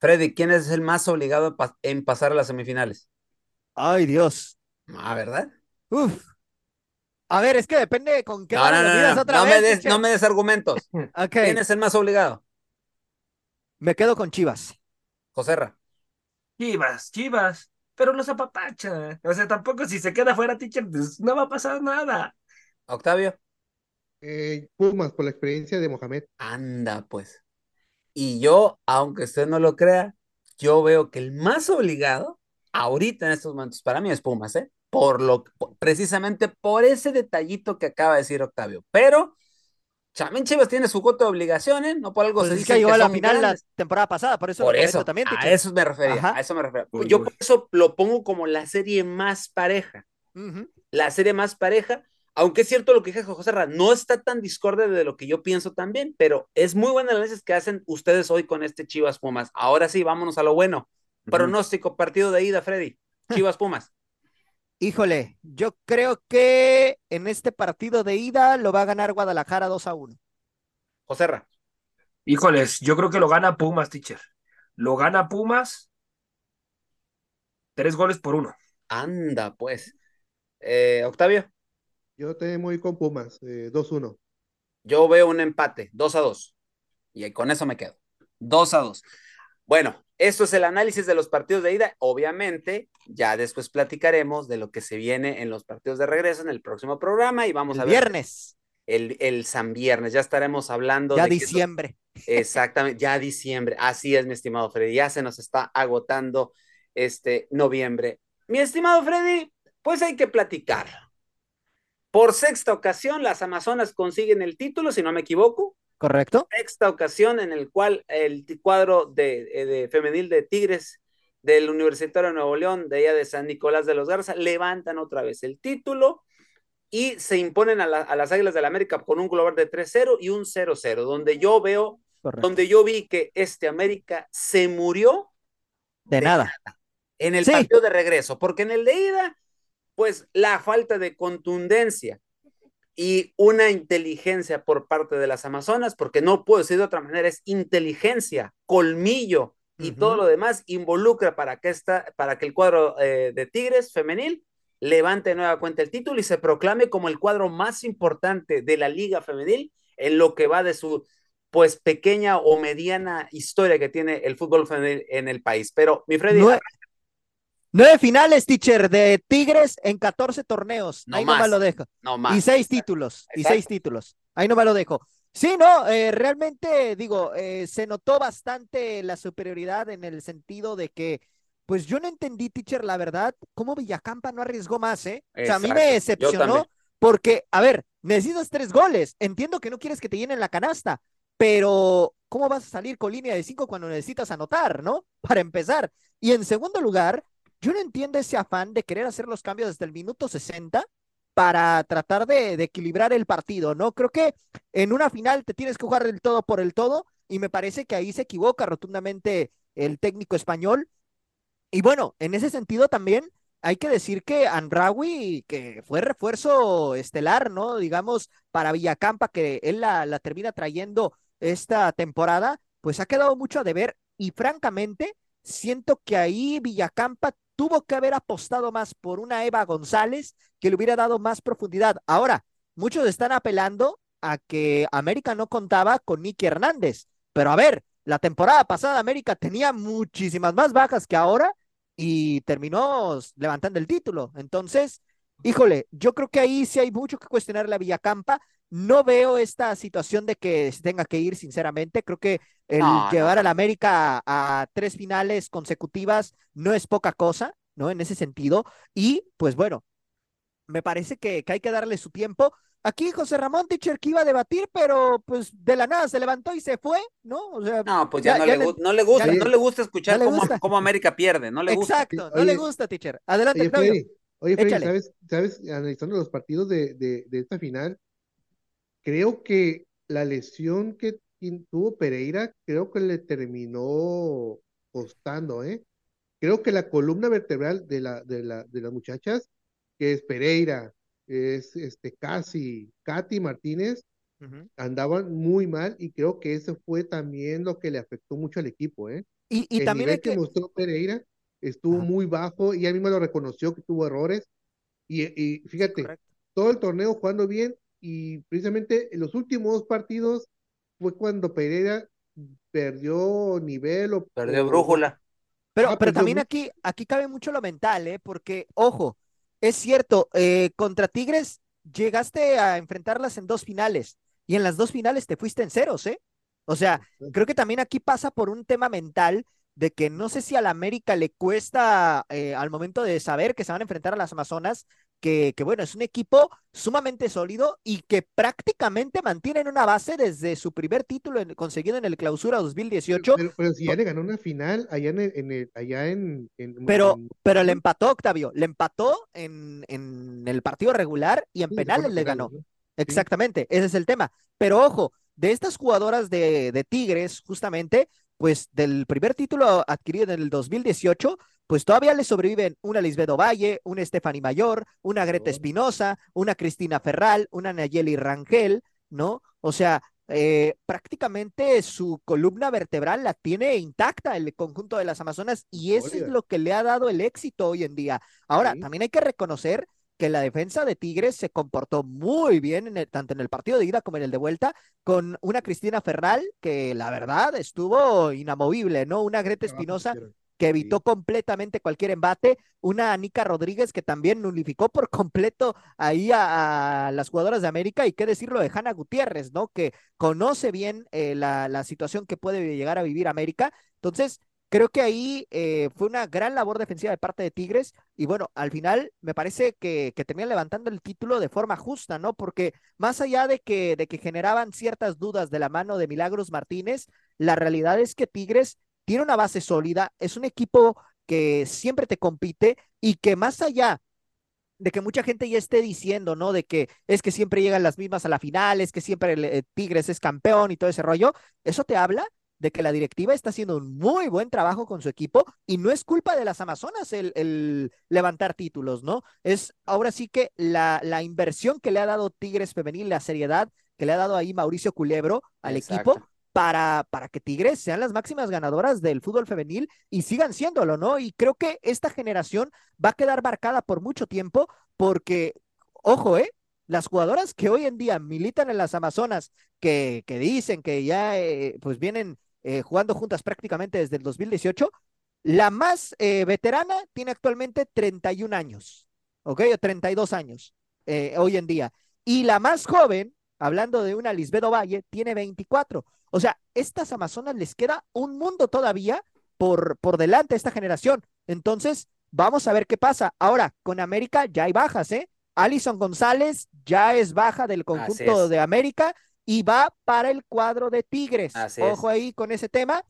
Freddy, ¿quién es el más obligado en, pa- en pasar a las semifinales? Ay, Dios. Ah, ¿verdad? Uf. A ver, es que depende con qué No, no, lo no, midas no, otra no vez. me des, no me des argumentos. ¿Quién es el más obligado? me quedo con Chivas. Joserra. Chivas, Chivas. pero los apapacha. O sea, tampoco si se queda fuera, teacher, pues no va a pasar nada. Octavio. Eh, Pumas, por la experiencia de Mohamed. Anda, pues. Y yo, aunque usted no lo crea, yo veo que el más obligado ahorita en estos momentos para mí es Pumas, ¿eh? Por lo, precisamente por ese detallito que acaba de decir Octavio. Pero también Chivas tiene su coto de obligaciones, no por algo Pues se es dice que llegó a la final grandes. la temporada pasada, por eso Por eso, también, a eso me refería, Ajá. a eso me refería. Uy, Yo uy. por eso lo pongo como la serie más pareja, Ujú. la serie más pareja, aunque es cierto lo que dijo José Ra, no está tan discorde de lo que yo pienso también, pero es muy buen análisis que hacen ustedes hoy con este Chivas Pumas. Ahora sí, vámonos a lo bueno. Pronóstico, partido de ida, Freddy. Chivas Pumas. Híjole, yo creo que en este partido de ida lo va a ganar Guadalajara 2 a 1. José Ra. Híjoles, yo creo que lo gana Pumas, teacher. Lo gana Pumas. Tres goles por uno. Anda, pues. Eh, Octavio, Yo te voy con Pumas, eh, 2-1. yo veo un empate, 2 a 2. Y con eso me quedo. 2 a 2. Bueno, esto es el análisis de los partidos de ida. Obviamente, ya después platicaremos de lo que se viene en los partidos de regreso en el próximo programa y vamos El a ver viernes, el, el San Viernes. Ya estaremos hablando ya de diciembre. Exactamente, ya diciembre. Así es, mi estimado Freddy. Ya se nos está agotando este noviembre. Mi estimado Freddy, pues hay que platicar. Por sexta ocasión, las Amazonas consiguen el título, si no me equivoco. ¿Correcto? Sexta ocasión en el cual el cuadro de, eh, de femenil de Tigres del Universitario de Nuevo León, de allá de San Nicolás de los Garza, levantan otra vez el título y se imponen a, la- a las Águilas del la América con un global de 3-0 y un 0-0, donde yo veo Correcto. donde yo vi que este América se murió De de nada. en el Sí. partido de regreso, porque en el de ida, pues la falta de contundencia y una inteligencia por parte de las Amazonas, porque no puedo decir de otra manera, es inteligencia, colmillo y todo lo demás involucra para que, esta, para que el cuadro eh, de Tigres femenil levante de nueva cuenta el título y se proclame como el cuadro más importante de la liga femenil en lo que va de su pues pequeña o mediana historia que tiene el fútbol femenil en el país. Pero mi Freddy, Nue- Nueve finales, teacher, de Tigres en 14 torneos. No Ahí más. nomás lo dejo. no más. Y seis títulos. Y Exacto. seis títulos. Ahí nomás lo dejo. Sí, no, eh, realmente digo, eh, se notó bastante la superioridad en el sentido de que, pues yo no entendí, teacher, la verdad, cómo Villacampa no arriesgó más, ¿eh? O sea, a mí me decepcionó porque, a ver, necesitas tres goles. Entiendo que no quieres que te llenen la canasta, pero ¿cómo vas a salir con línea de cinco cuando necesitas anotar, ¿no? Para empezar. Y en segundo lugar, yo no entiendo ese afán de querer hacer los cambios desde el minuto 60 para tratar de, equilibrar el partido, ¿no? Creo que en una final te tienes que jugar el todo por el todo y me parece que ahí se equivoca rotundamente el técnico español. Y bueno, en ese sentido también hay que decir que Anrawi, que fue refuerzo estelar, ¿no? Digamos, para Villacampa, que él la, la termina trayendo esta temporada, pues ha quedado mucho a deber y francamente siento que ahí Villacampa tuvo que haber apostado más por una Eva González que le hubiera dado más profundidad. Ahora, muchos están apelando a que América no contaba con Nicky Hernández, pero a ver, la temporada pasada América tenía muchísimas más bajas que ahora y terminó levantando el título. Entonces, híjole, yo creo que ahí sí hay mucho que cuestionarle a Villacampa. No veo esta situación de que se tenga que ir, sinceramente. Creo que el No, llevar no. a la América a, a tres finales consecutivas no es poca cosa, ¿no? En ese sentido. Y pues bueno, me parece que, que hay que darle su tiempo. Aquí José Ramón Teacher que iba a debatir, pero pues de la nada se levantó y se fue, ¿no? O sea, No, pues ya, Ya- no, ya le, no le gusta, le- no le gusta escuchar le cómo, gusta. cómo América pierde, no le gusta. exacto, no Oye, le gusta, Teacher. Adelante, Oye. Freddy, oye, Freddy. ¿sabes, sabes, analizando los partidos de, de, de esta final, creo que la lesión que tuvo Pereira, creo que le terminó costando, ¿eh? Creo que la columna vertebral de la, de la, de las muchachas, que es Pereira, es este Casi, Katy Martínez, Ujú. andaban muy mal y creo que eso fue también lo que le afectó mucho al equipo, ¿eh? Y, y el también nivel que... que, mostró Pereira estuvo muy bajo y él mismo lo reconoció que tuvo errores. Y, y fíjate, correcto. todo el torneo jugando bien y precisamente en los últimos dos partidos fue cuando Pereira perdió nivel o Perdió brújula. Pero, Ah, pero también yo- aquí, aquí cabe mucho lo mental, ¿eh? Porque, ojo, es cierto, eh, contra Tigres llegaste a enfrentarlas en dos finales y en las dos finales te fuiste en ceros, ¿eh? O sea, creo que también aquí pasa por un tema mental de que no sé si a la América le cuesta eh, al momento de saber que se van a enfrentar a las Amazonas, que, que bueno, es un equipo sumamente sólido y que prácticamente mantienen una base desde su primer título en- conseguido en el Clausura 2018. Pero, pero si ya le ganó una final allá en el, en el- allá en, en- Pero, pero le empató, Octavio, le empató en, en el partido regular y en sí, penales le ganó. ¿no? Exactamente, ese es el tema. Pero ojo, de estas jugadoras de, de Tigres, justamente, pues del primer título adquirido en el 2018, pues todavía le sobreviven una Lisbeth Valle, una Stephanie Mayor, una Greta Mayor. Espinosa, una Cristina Ferral, una Nayeli Rangel, ¿no? O sea, eh, prácticamente su columna vertebral la tiene intacta el conjunto de las Amazonas y eso es lo que le ha dado el éxito hoy en día. Ahora, Sí. también hay que reconocer que la defensa de Tigres se comportó muy bien en el- tanto en el partido de ida como en el de vuelta, con una Cristina Ferral que la verdad estuvo inamovible, ¿no? Una Greta Espinosa que evitó completamente cualquier embate, una Anica Rodríguez que también nulificó por completo ahí a, a las jugadoras de América y qué decirlo de Hanna Gutiérrez, ¿no? Que conoce bien eh, la, la situación que puede llegar a vivir América. Entonces, creo que ahí eh, fue una gran labor defensiva de parte de Tigres y bueno, al final me parece que, que terminan levantando el título de forma justa, ¿no? Porque más allá de que, de que generaban ciertas dudas de la mano de Milagros Martínez, la realidad es que Tigres tiene una base sólida, es un equipo que siempre te compite y que más allá de que mucha gente ya esté diciendo, ¿no? De que es que siempre llegan las mismas a la final, es que siempre eh, Tigres es campeón y todo ese rollo, eso te habla de que la directiva está haciendo un muy buen trabajo con su equipo y no es culpa de las Amazonas el, el levantar títulos, ¿no? Es ahora sí que la, la inversión que le ha dado Tigres Femenil, la seriedad que le ha dado ahí Mauricio Culebro al Exacto. equipo para, para que Tigres sean las máximas ganadoras del fútbol femenil y sigan siéndolo, ¿no? Y creo que esta generación va a quedar marcada por mucho tiempo porque, ojo, ¿eh? Las jugadoras que hoy en día militan en las Amazonas, que, que dicen que ya eh, pues vienen eh, jugando juntas prácticamente desde el 2018, la más eh, veterana tiene actualmente 31 años, ¿ok? O 32 años eh, hoy en día. Y la más joven, hablando de una Lisbeth Valle, tiene 24. O sea, estas Amazonas les queda un mundo todavía por, por delante esta generación. Entonces, vamos a ver qué pasa. Ahora, con América ya hay bajas, ¿eh? Alison González ya es baja del conjunto de América y va para el cuadro de Tigres. Así es. Ojo ahí con ese tema.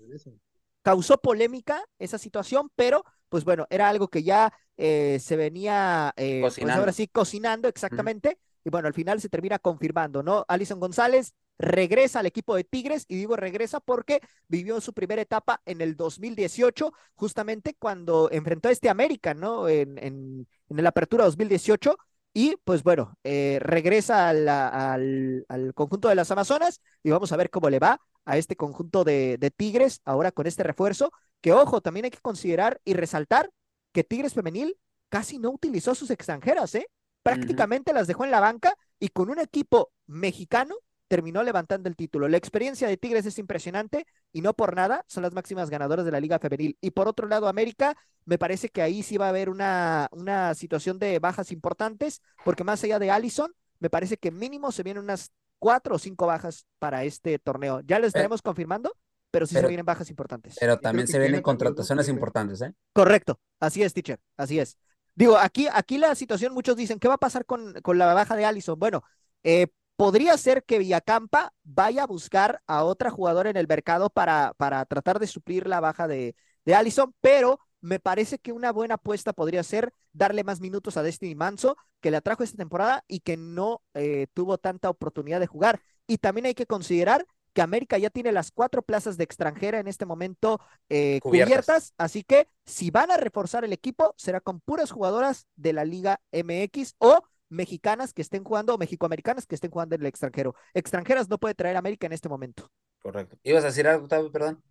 Causó polémica esa situación, pero pues bueno, era algo que ya eh, se venía, eh, pues Cocinando. ahora sí, cocinando exactamente. Y bueno, al final se termina confirmando, ¿no? Alison González regresa al equipo de Tigres y digo regresa porque vivió su primera etapa en el 2018, justamente cuando enfrentó a este América, ¿no? En, en, en la apertura 2018. Y pues bueno, eh, regresa la- al, al conjunto de las Amazonas y vamos a ver cómo le va a este conjunto de, de Tigres ahora con este refuerzo. Que ojo, también hay que considerar y resaltar que Tigres Femenil casi no utilizó sus extranjeras, ¿eh? Prácticamente las dejó en la banca y con un equipo mexicano terminó levantando el título. La experiencia de Tigres es impresionante y no por nada son las máximas ganadoras de la Liga Femenil. Y por otro lado, América, me parece que ahí sí va a haber una, una situación de bajas importantes, porque más allá de Allison, me parece que mínimo se vienen unas cuatro o cinco bajas para este torneo. Ya les estaremos confirmando, pero sí se vienen bajas importantes. Pero también se vienen contrataciones importantes, ¿eh? Correcto, así es, teacher, así es. Digo, aquí, aquí la situación, muchos dicen, ¿qué va a pasar con, con la baja de Allison? Bueno, eh, podría ser que Villacampa vaya a buscar a otra jugadora en el mercado para, para tratar de suplir la baja de, de Allison, pero me parece que una buena apuesta podría ser darle más minutos a Destiny Manso, que la trajo esta temporada y que no eh, tuvo tanta oportunidad de jugar. Y también hay que considerar que América ya tiene las cuatro plazas de extranjera en este momento eh, Cubiertas. cubiertas, así que si van a reforzar el equipo, será con puras jugadoras de la Liga MX o mexicanas que estén jugando o mexicoamericanas que estén jugando en el extranjero. Extranjeras no puede traer América en este momento. Correcto. ¿Ibas a decir algo, Octavio? Perdón.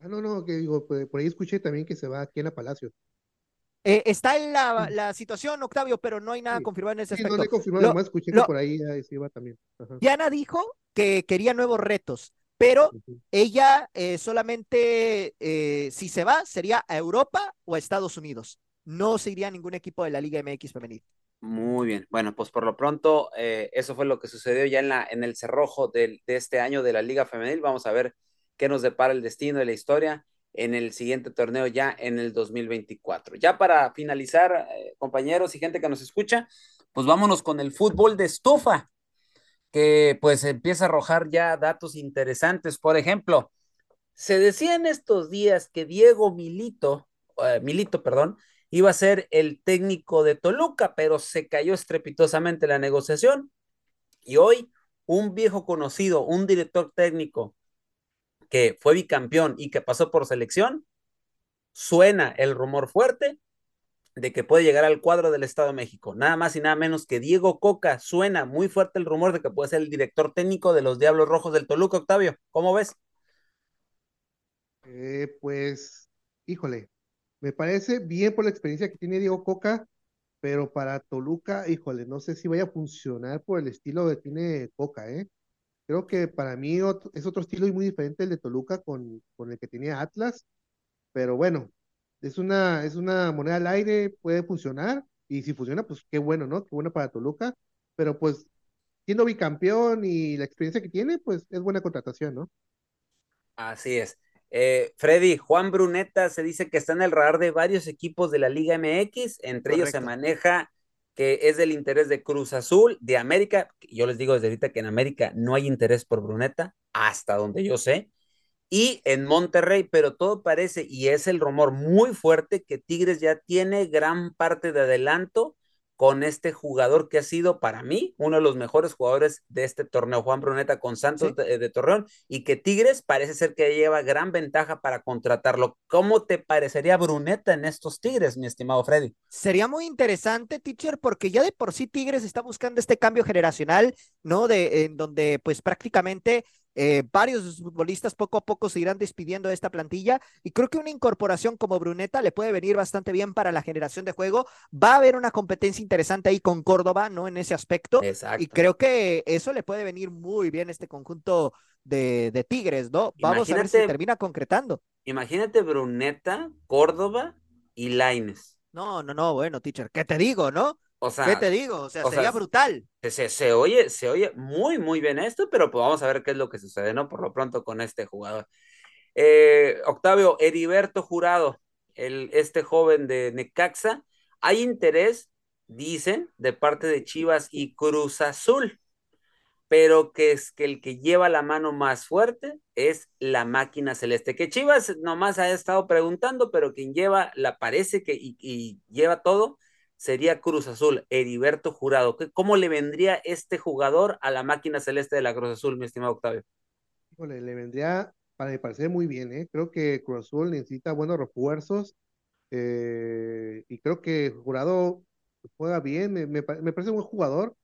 Ah, no, no, que digo, pues, por ahí escuché también que se va aquí en la Palacio. Eh, está en la, situación, Octavio, pero no hay nada Sí. confirmado en ese Sí, no aspecto. le confirmó, Lo- además escuché lo- que por ahí ah, se iba también. Ajá. Diana dijo que quería nuevos retos, pero ella eh, solamente, eh, si se va, sería a Europa o a Estados Unidos. No se iría a ningún equipo de la Liga MX femenil. Muy bien. Bueno, pues por lo pronto, eh, eso fue lo que sucedió ya en, la, en el cerrojo del- de este año de la Liga Femenil. Vamos a ver qué nos depara el destino y la historia en el siguiente torneo ya en el 2024. Ya para finalizar, eh, compañeros y gente que nos escucha, pues vámonos con el fútbol de estufa, que pues empieza a arrojar ya datos interesantes. Por ejemplo, se decía en estos días que Diego Milito, eh, Milito, perdón, iba a ser el técnico de Toluca, pero se cayó estrepitosamente la negociación. Y hoy, un viejo conocido, un director técnico que fue bicampeón y que pasó por selección, suena el rumor fuerte de que puede llegar al cuadro del Estado de México. Nada más y nada menos que Diego Coca. Suena muy fuerte el rumor de que puede ser el director técnico de los Diablos Rojos del Toluca, Octavio. ¿Cómo ves? Eh, pues, híjole, me parece bien por la experiencia que tiene Diego Coca, pero para Toluca, híjole, no sé si vaya a funcionar por el estilo que tiene Coca, ¿eh? Creo que para mí es otro estilo y muy diferente el de Toluca con, con el que tenía Atlas, pero bueno, es una, es una moneda al aire, puede funcionar, y si funciona, pues qué bueno, ¿no? Qué bueno para Toluca, pero pues siendo bicampeón y la experiencia que tiene, pues es buena contratación, ¿no? Así es. Eh, Freddy, Juan Bruneta se dice que está en el radar de varios equipos de la Liga MX, entre ellos se maneja que es del interés de Cruz Azul, de América. Yo les digo desde ahorita que en América no hay interés por Bruneta, hasta donde yo sé, y en Monterrey, pero todo parece, y es el rumor muy fuerte, que Tigres ya tiene gran parte de adelanto con este jugador que ha sido para mí uno de los mejores jugadores de este torneo, Juan Bruneta con Santos Sí. de, de Torreón, y que Tigres parece ser que lleva gran ventaja para contratarlo. ¿Cómo te parecería Bruneta en estos Tigres, mi estimado Freddy? Sería muy interesante, teacher, porque ya de por sí Tigres está buscando este cambio generacional, ¿no? De, en donde pues prácticamente eh, varios de sus futbolistas poco a poco se irán despidiendo de esta plantilla y creo que una incorporación como Bruneta le puede venir bastante bien para la generación de juego. Va a haber una competencia interesante ahí con Córdoba, ¿no? En ese aspecto. Exacto. Y creo que eso le puede venir muy bien a este conjunto de, de Tigres, ¿no? Vamos a ver si Imagínate- termina concretando. Imagínate Bruneta, Córdoba y Laines. No, no, no, bueno, teacher, ¿qué te digo, no? O sea, ¿Qué te digo? O sea, o sea, sería brutal. se, se, se oye, se oye muy, muy bien esto, pero pues vamos a ver qué es lo que sucede, ¿no? Por lo pronto con este jugador. Eh, Octavio, Heriberto Jurado, el, este joven de Necaxa, hay interés, dicen, de parte de Chivas y Cruz Azul, pero que es que el que lleva la mano más fuerte es la máquina celeste, que Chivas nomás ha estado preguntando, pero quien lleva, la parece que y, y lleva todo, sería Cruz Azul, Heriberto Jurado. ¿Qué- ¿Cómo le vendría este jugador a la máquina celeste de la Cruz Azul, mi estimado Octavio? Le vendría, para mi parecer, muy bien, ¿eh? Creo que Cruz Azul necesita buenos refuerzos eh, y creo que Jurado juega bien, me, me me parece un buen jugador,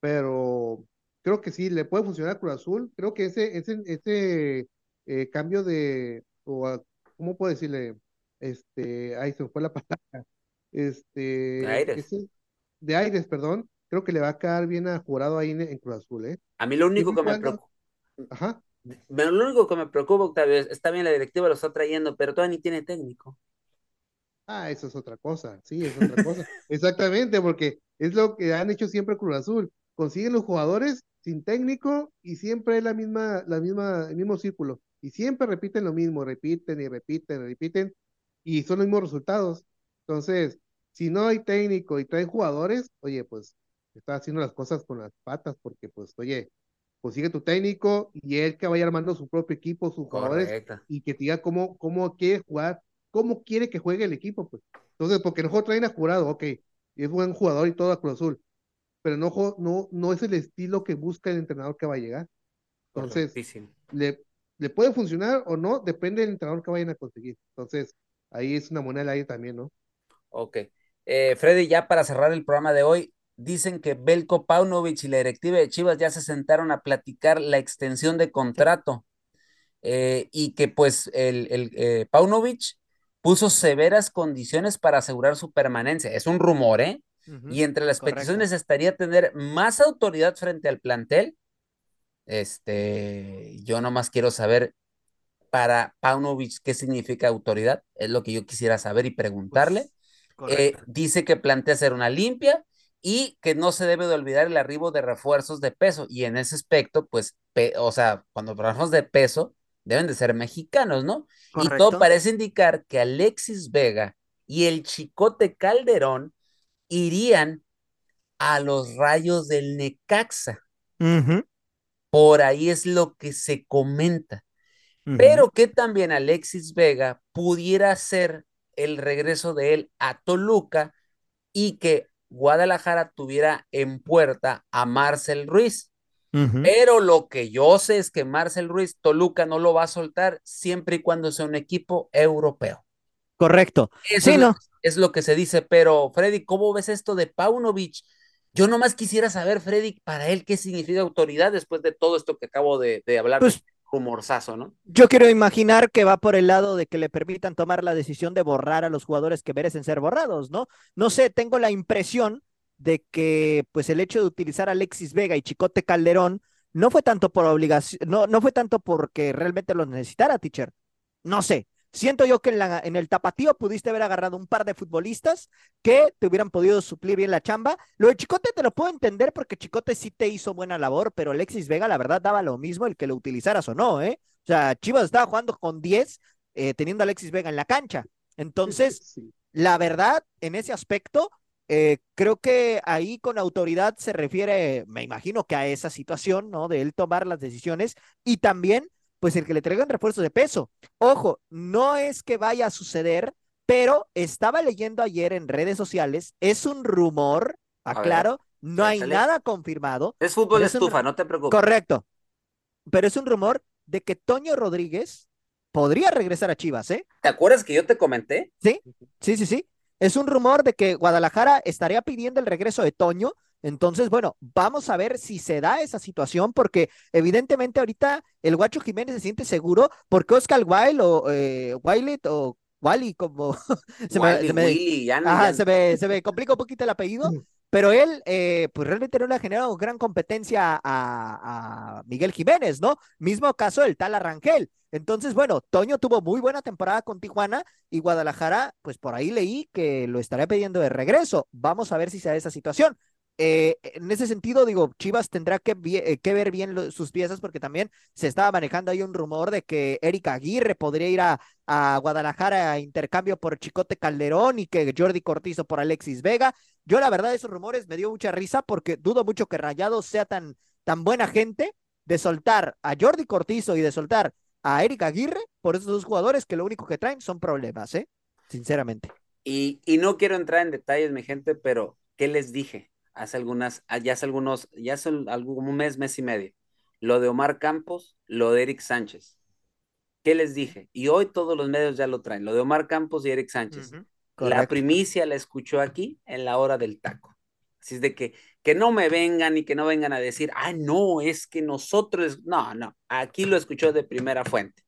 pero creo que sí, le puede funcionar a Cruz Azul. Creo que ese, ese, ese eh, cambio de, o a- ¿cómo puedo decirle? Este, ahí se fue la palabra. Este, De aires. ese- de aires, perdón. Creo que le va a quedar bien a Jurado ahí en, en Cruz Azul, ¿eh? A mí lo único que me preocupa, Ajá. lo único que me preocupa, Octavio, es, está bien la directiva lo está trayendo, pero todavía ni tiene técnico. Ah, eso es otra cosa, sí, es otra cosa. Exactamente, porque es lo que han hecho siempre Cruz Azul. Consiguen los jugadores sin técnico y siempre es la misma, la misma, el mismo círculo. Y siempre repiten lo mismo, repiten y repiten, y repiten, y son los mismos resultados. Entonces, si no hay técnico y traen jugadores, oye, pues está haciendo las cosas con las patas, porque pues, oye, consigue tu técnico y él que vaya armando su propio equipo, sus jugadores, y que te diga cómo, cómo quiere jugar, cómo quiere que juegue el equipo, pues. Entonces, porque nosotros traen a Jurado, ok, es buen jugador y todo a Cruz Azul, pero no, no, no es el estilo que busca el entrenador que va a llegar. Entonces, le, le puede funcionar o no, depende del entrenador que vayan a conseguir. Entonces, ahí es una moneda al aire también, ¿no? Ok. Eh, Freddy, ya para cerrar el programa de hoy, dicen que Belko Paunovic y la directiva de Chivas ya se sentaron a platicar la extensión de contrato eh, y que pues el, el eh, Paunovic puso severas condiciones para asegurar su permanencia. Es un rumor, ¿eh? Y entre las correcto. peticiones estaría tener más autoridad frente al plantel, Este, yo nomás quiero saber para Paunovic qué significa autoridad, es lo que yo quisiera saber y preguntarle. Pues, Eh, dice que plantea hacer una limpia y que no se debe de olvidar el arribo de refuerzos de peso. Y en ese aspecto, pues, o sea, cuando hablamos de peso, deben de ser mexicanos, ¿no? Y todo parece indicar que Alexis Vega y el Chicote Calderón irían a los rayos del Necaxa. Por ahí es lo que se comenta. Pero que también Alexis Vega pudiera hacer el regreso de él a Toluca y que Guadalajara tuviera en puerta a Marcel Ruiz. Pero lo que yo sé es que Marcel Ruiz, Toluca no lo va a soltar siempre y cuando sea un equipo europeo. Correcto. Eso Sí, es, lo- no. es lo que se dice. Pero, Freddy, ¿cómo ves esto de Paunovic? Yo nomás quisiera saber, Freddy, para él qué significa autoridad después de todo esto que acabo de, de hablar, Pues- rumorzazo, ¿no? Yo quiero imaginar que va por el lado de que le permitan tomar la decisión de borrar a los jugadores que merecen ser borrados, ¿no? No sé, tengo la impresión de que pues el hecho de utilizar a Alexis Vega y Chicote Calderón no fue tanto por obligación, no, no fue tanto porque realmente los necesitara, teacher. No sé. Siento yo que en, la, en el tapatío pudiste haber agarrado un par de futbolistas que te hubieran podido suplir bien la chamba. Lo de Chicote te lo puedo entender porque Chicote sí te hizo buena labor, pero Alexis Vega, la verdad, daba lo mismo el que lo utilizaras o no, ¿eh? O sea, Chivas estaba jugando con 10, eh, teniendo a Alexis Vega en la cancha. Entonces, Sí. la verdad, en ese aspecto, eh, creo que ahí con autoridad se refiere, me imagino que a esa situación, ¿no? De él tomar las decisiones y también, pues, el que le traigan refuerzos de peso. Ojo, no es que vaya a suceder, pero estaba leyendo ayer en redes sociales, es un rumor, aclaro, no hay nada confirmado. Es fútbol es estufa, no te preocupes. Correcto. Pero es un rumor de que Toño Rodríguez podría regresar a Chivas, ¿eh? ¿Te acuerdas que yo te comenté? Sí, sí, sí, sí. Es un rumor de que Guadalajara estaría pidiendo el regreso de Toño. Entonces, bueno, vamos a ver si se da esa situación, porque evidentemente ahorita el Guacho Jiménez se siente seguro, porque Oscar Wilde o eh, Wiley o Wally, como se me, Willy, se me- Willy, ya no- Ajá, ya- se me, se me complica un poquito el apellido, pero él, eh, pues realmente no le ha generado gran competencia a, a Miguel Jiménez, ¿no? Mismo caso del tal Arrangel. Entonces, bueno, Toño tuvo muy buena temporada con Tijuana y Guadalajara, pues por ahí leí que lo estaría pidiendo de regreso. Vamos a ver si se da esa situación. Eh, en ese sentido, digo, Chivas tendrá que, eh, ver bien sus piezas porque también se estaba manejando ahí un rumor de que Erika Aguirre podría ir a, Guadalajara a intercambio por Chicote Calderón y que Jordi Cortizo por Alexis Vega. Yo la verdad esos rumores me dio mucha risa porque dudo mucho que Rayados sea tan, buena gente de soltar a Jordi Cortizo y de soltar a Erika Aguirre por esos dos jugadores que lo único que traen son problemas, ¿eh? Sinceramente. Y no quiero entrar en detalles, mi gente, pero ¿qué les dije? Hace algunas, ah, ya hace algunos, ya hace algún un mes, mes y medio. Lo de Omar Campos, lo de Eric Sánchez. ¿Qué les dije? Y hoy todos los medios ya lo traen, lo de Omar Campos y Eric Sánchez. La Correcto. primicia la escuchó aquí en la hora del taco. Así es de que, que no me vengan y que no vengan a decir, ah, no, es que nosotros, no, no, aquí lo escuchó de primera fuente.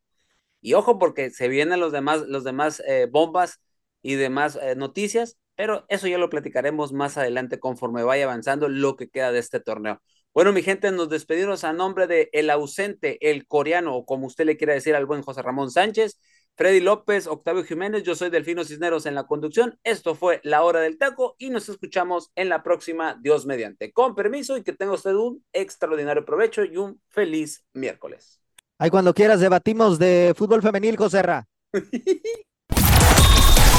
Y ojo porque se vienen los demás, los demás eh, bombas y demás eh, noticias, pero eso ya lo platicaremos más adelante conforme vaya avanzando lo que queda de este torneo. Bueno, mi gente, nos despedimos a nombre de el ausente, el coreano, o como usted le quiera decir al buen José Ramón Sánchez, Freddy López, Octavio Jiménez, yo soy Delfino Cisneros en la conducción. Esto fue La Hora del Taco y nos escuchamos en la próxima, Dios mediante. Con permiso y que tenga usted un extraordinario provecho y un feliz miércoles. Ahí cuando quieras debatimos de fútbol femenil, José Ra.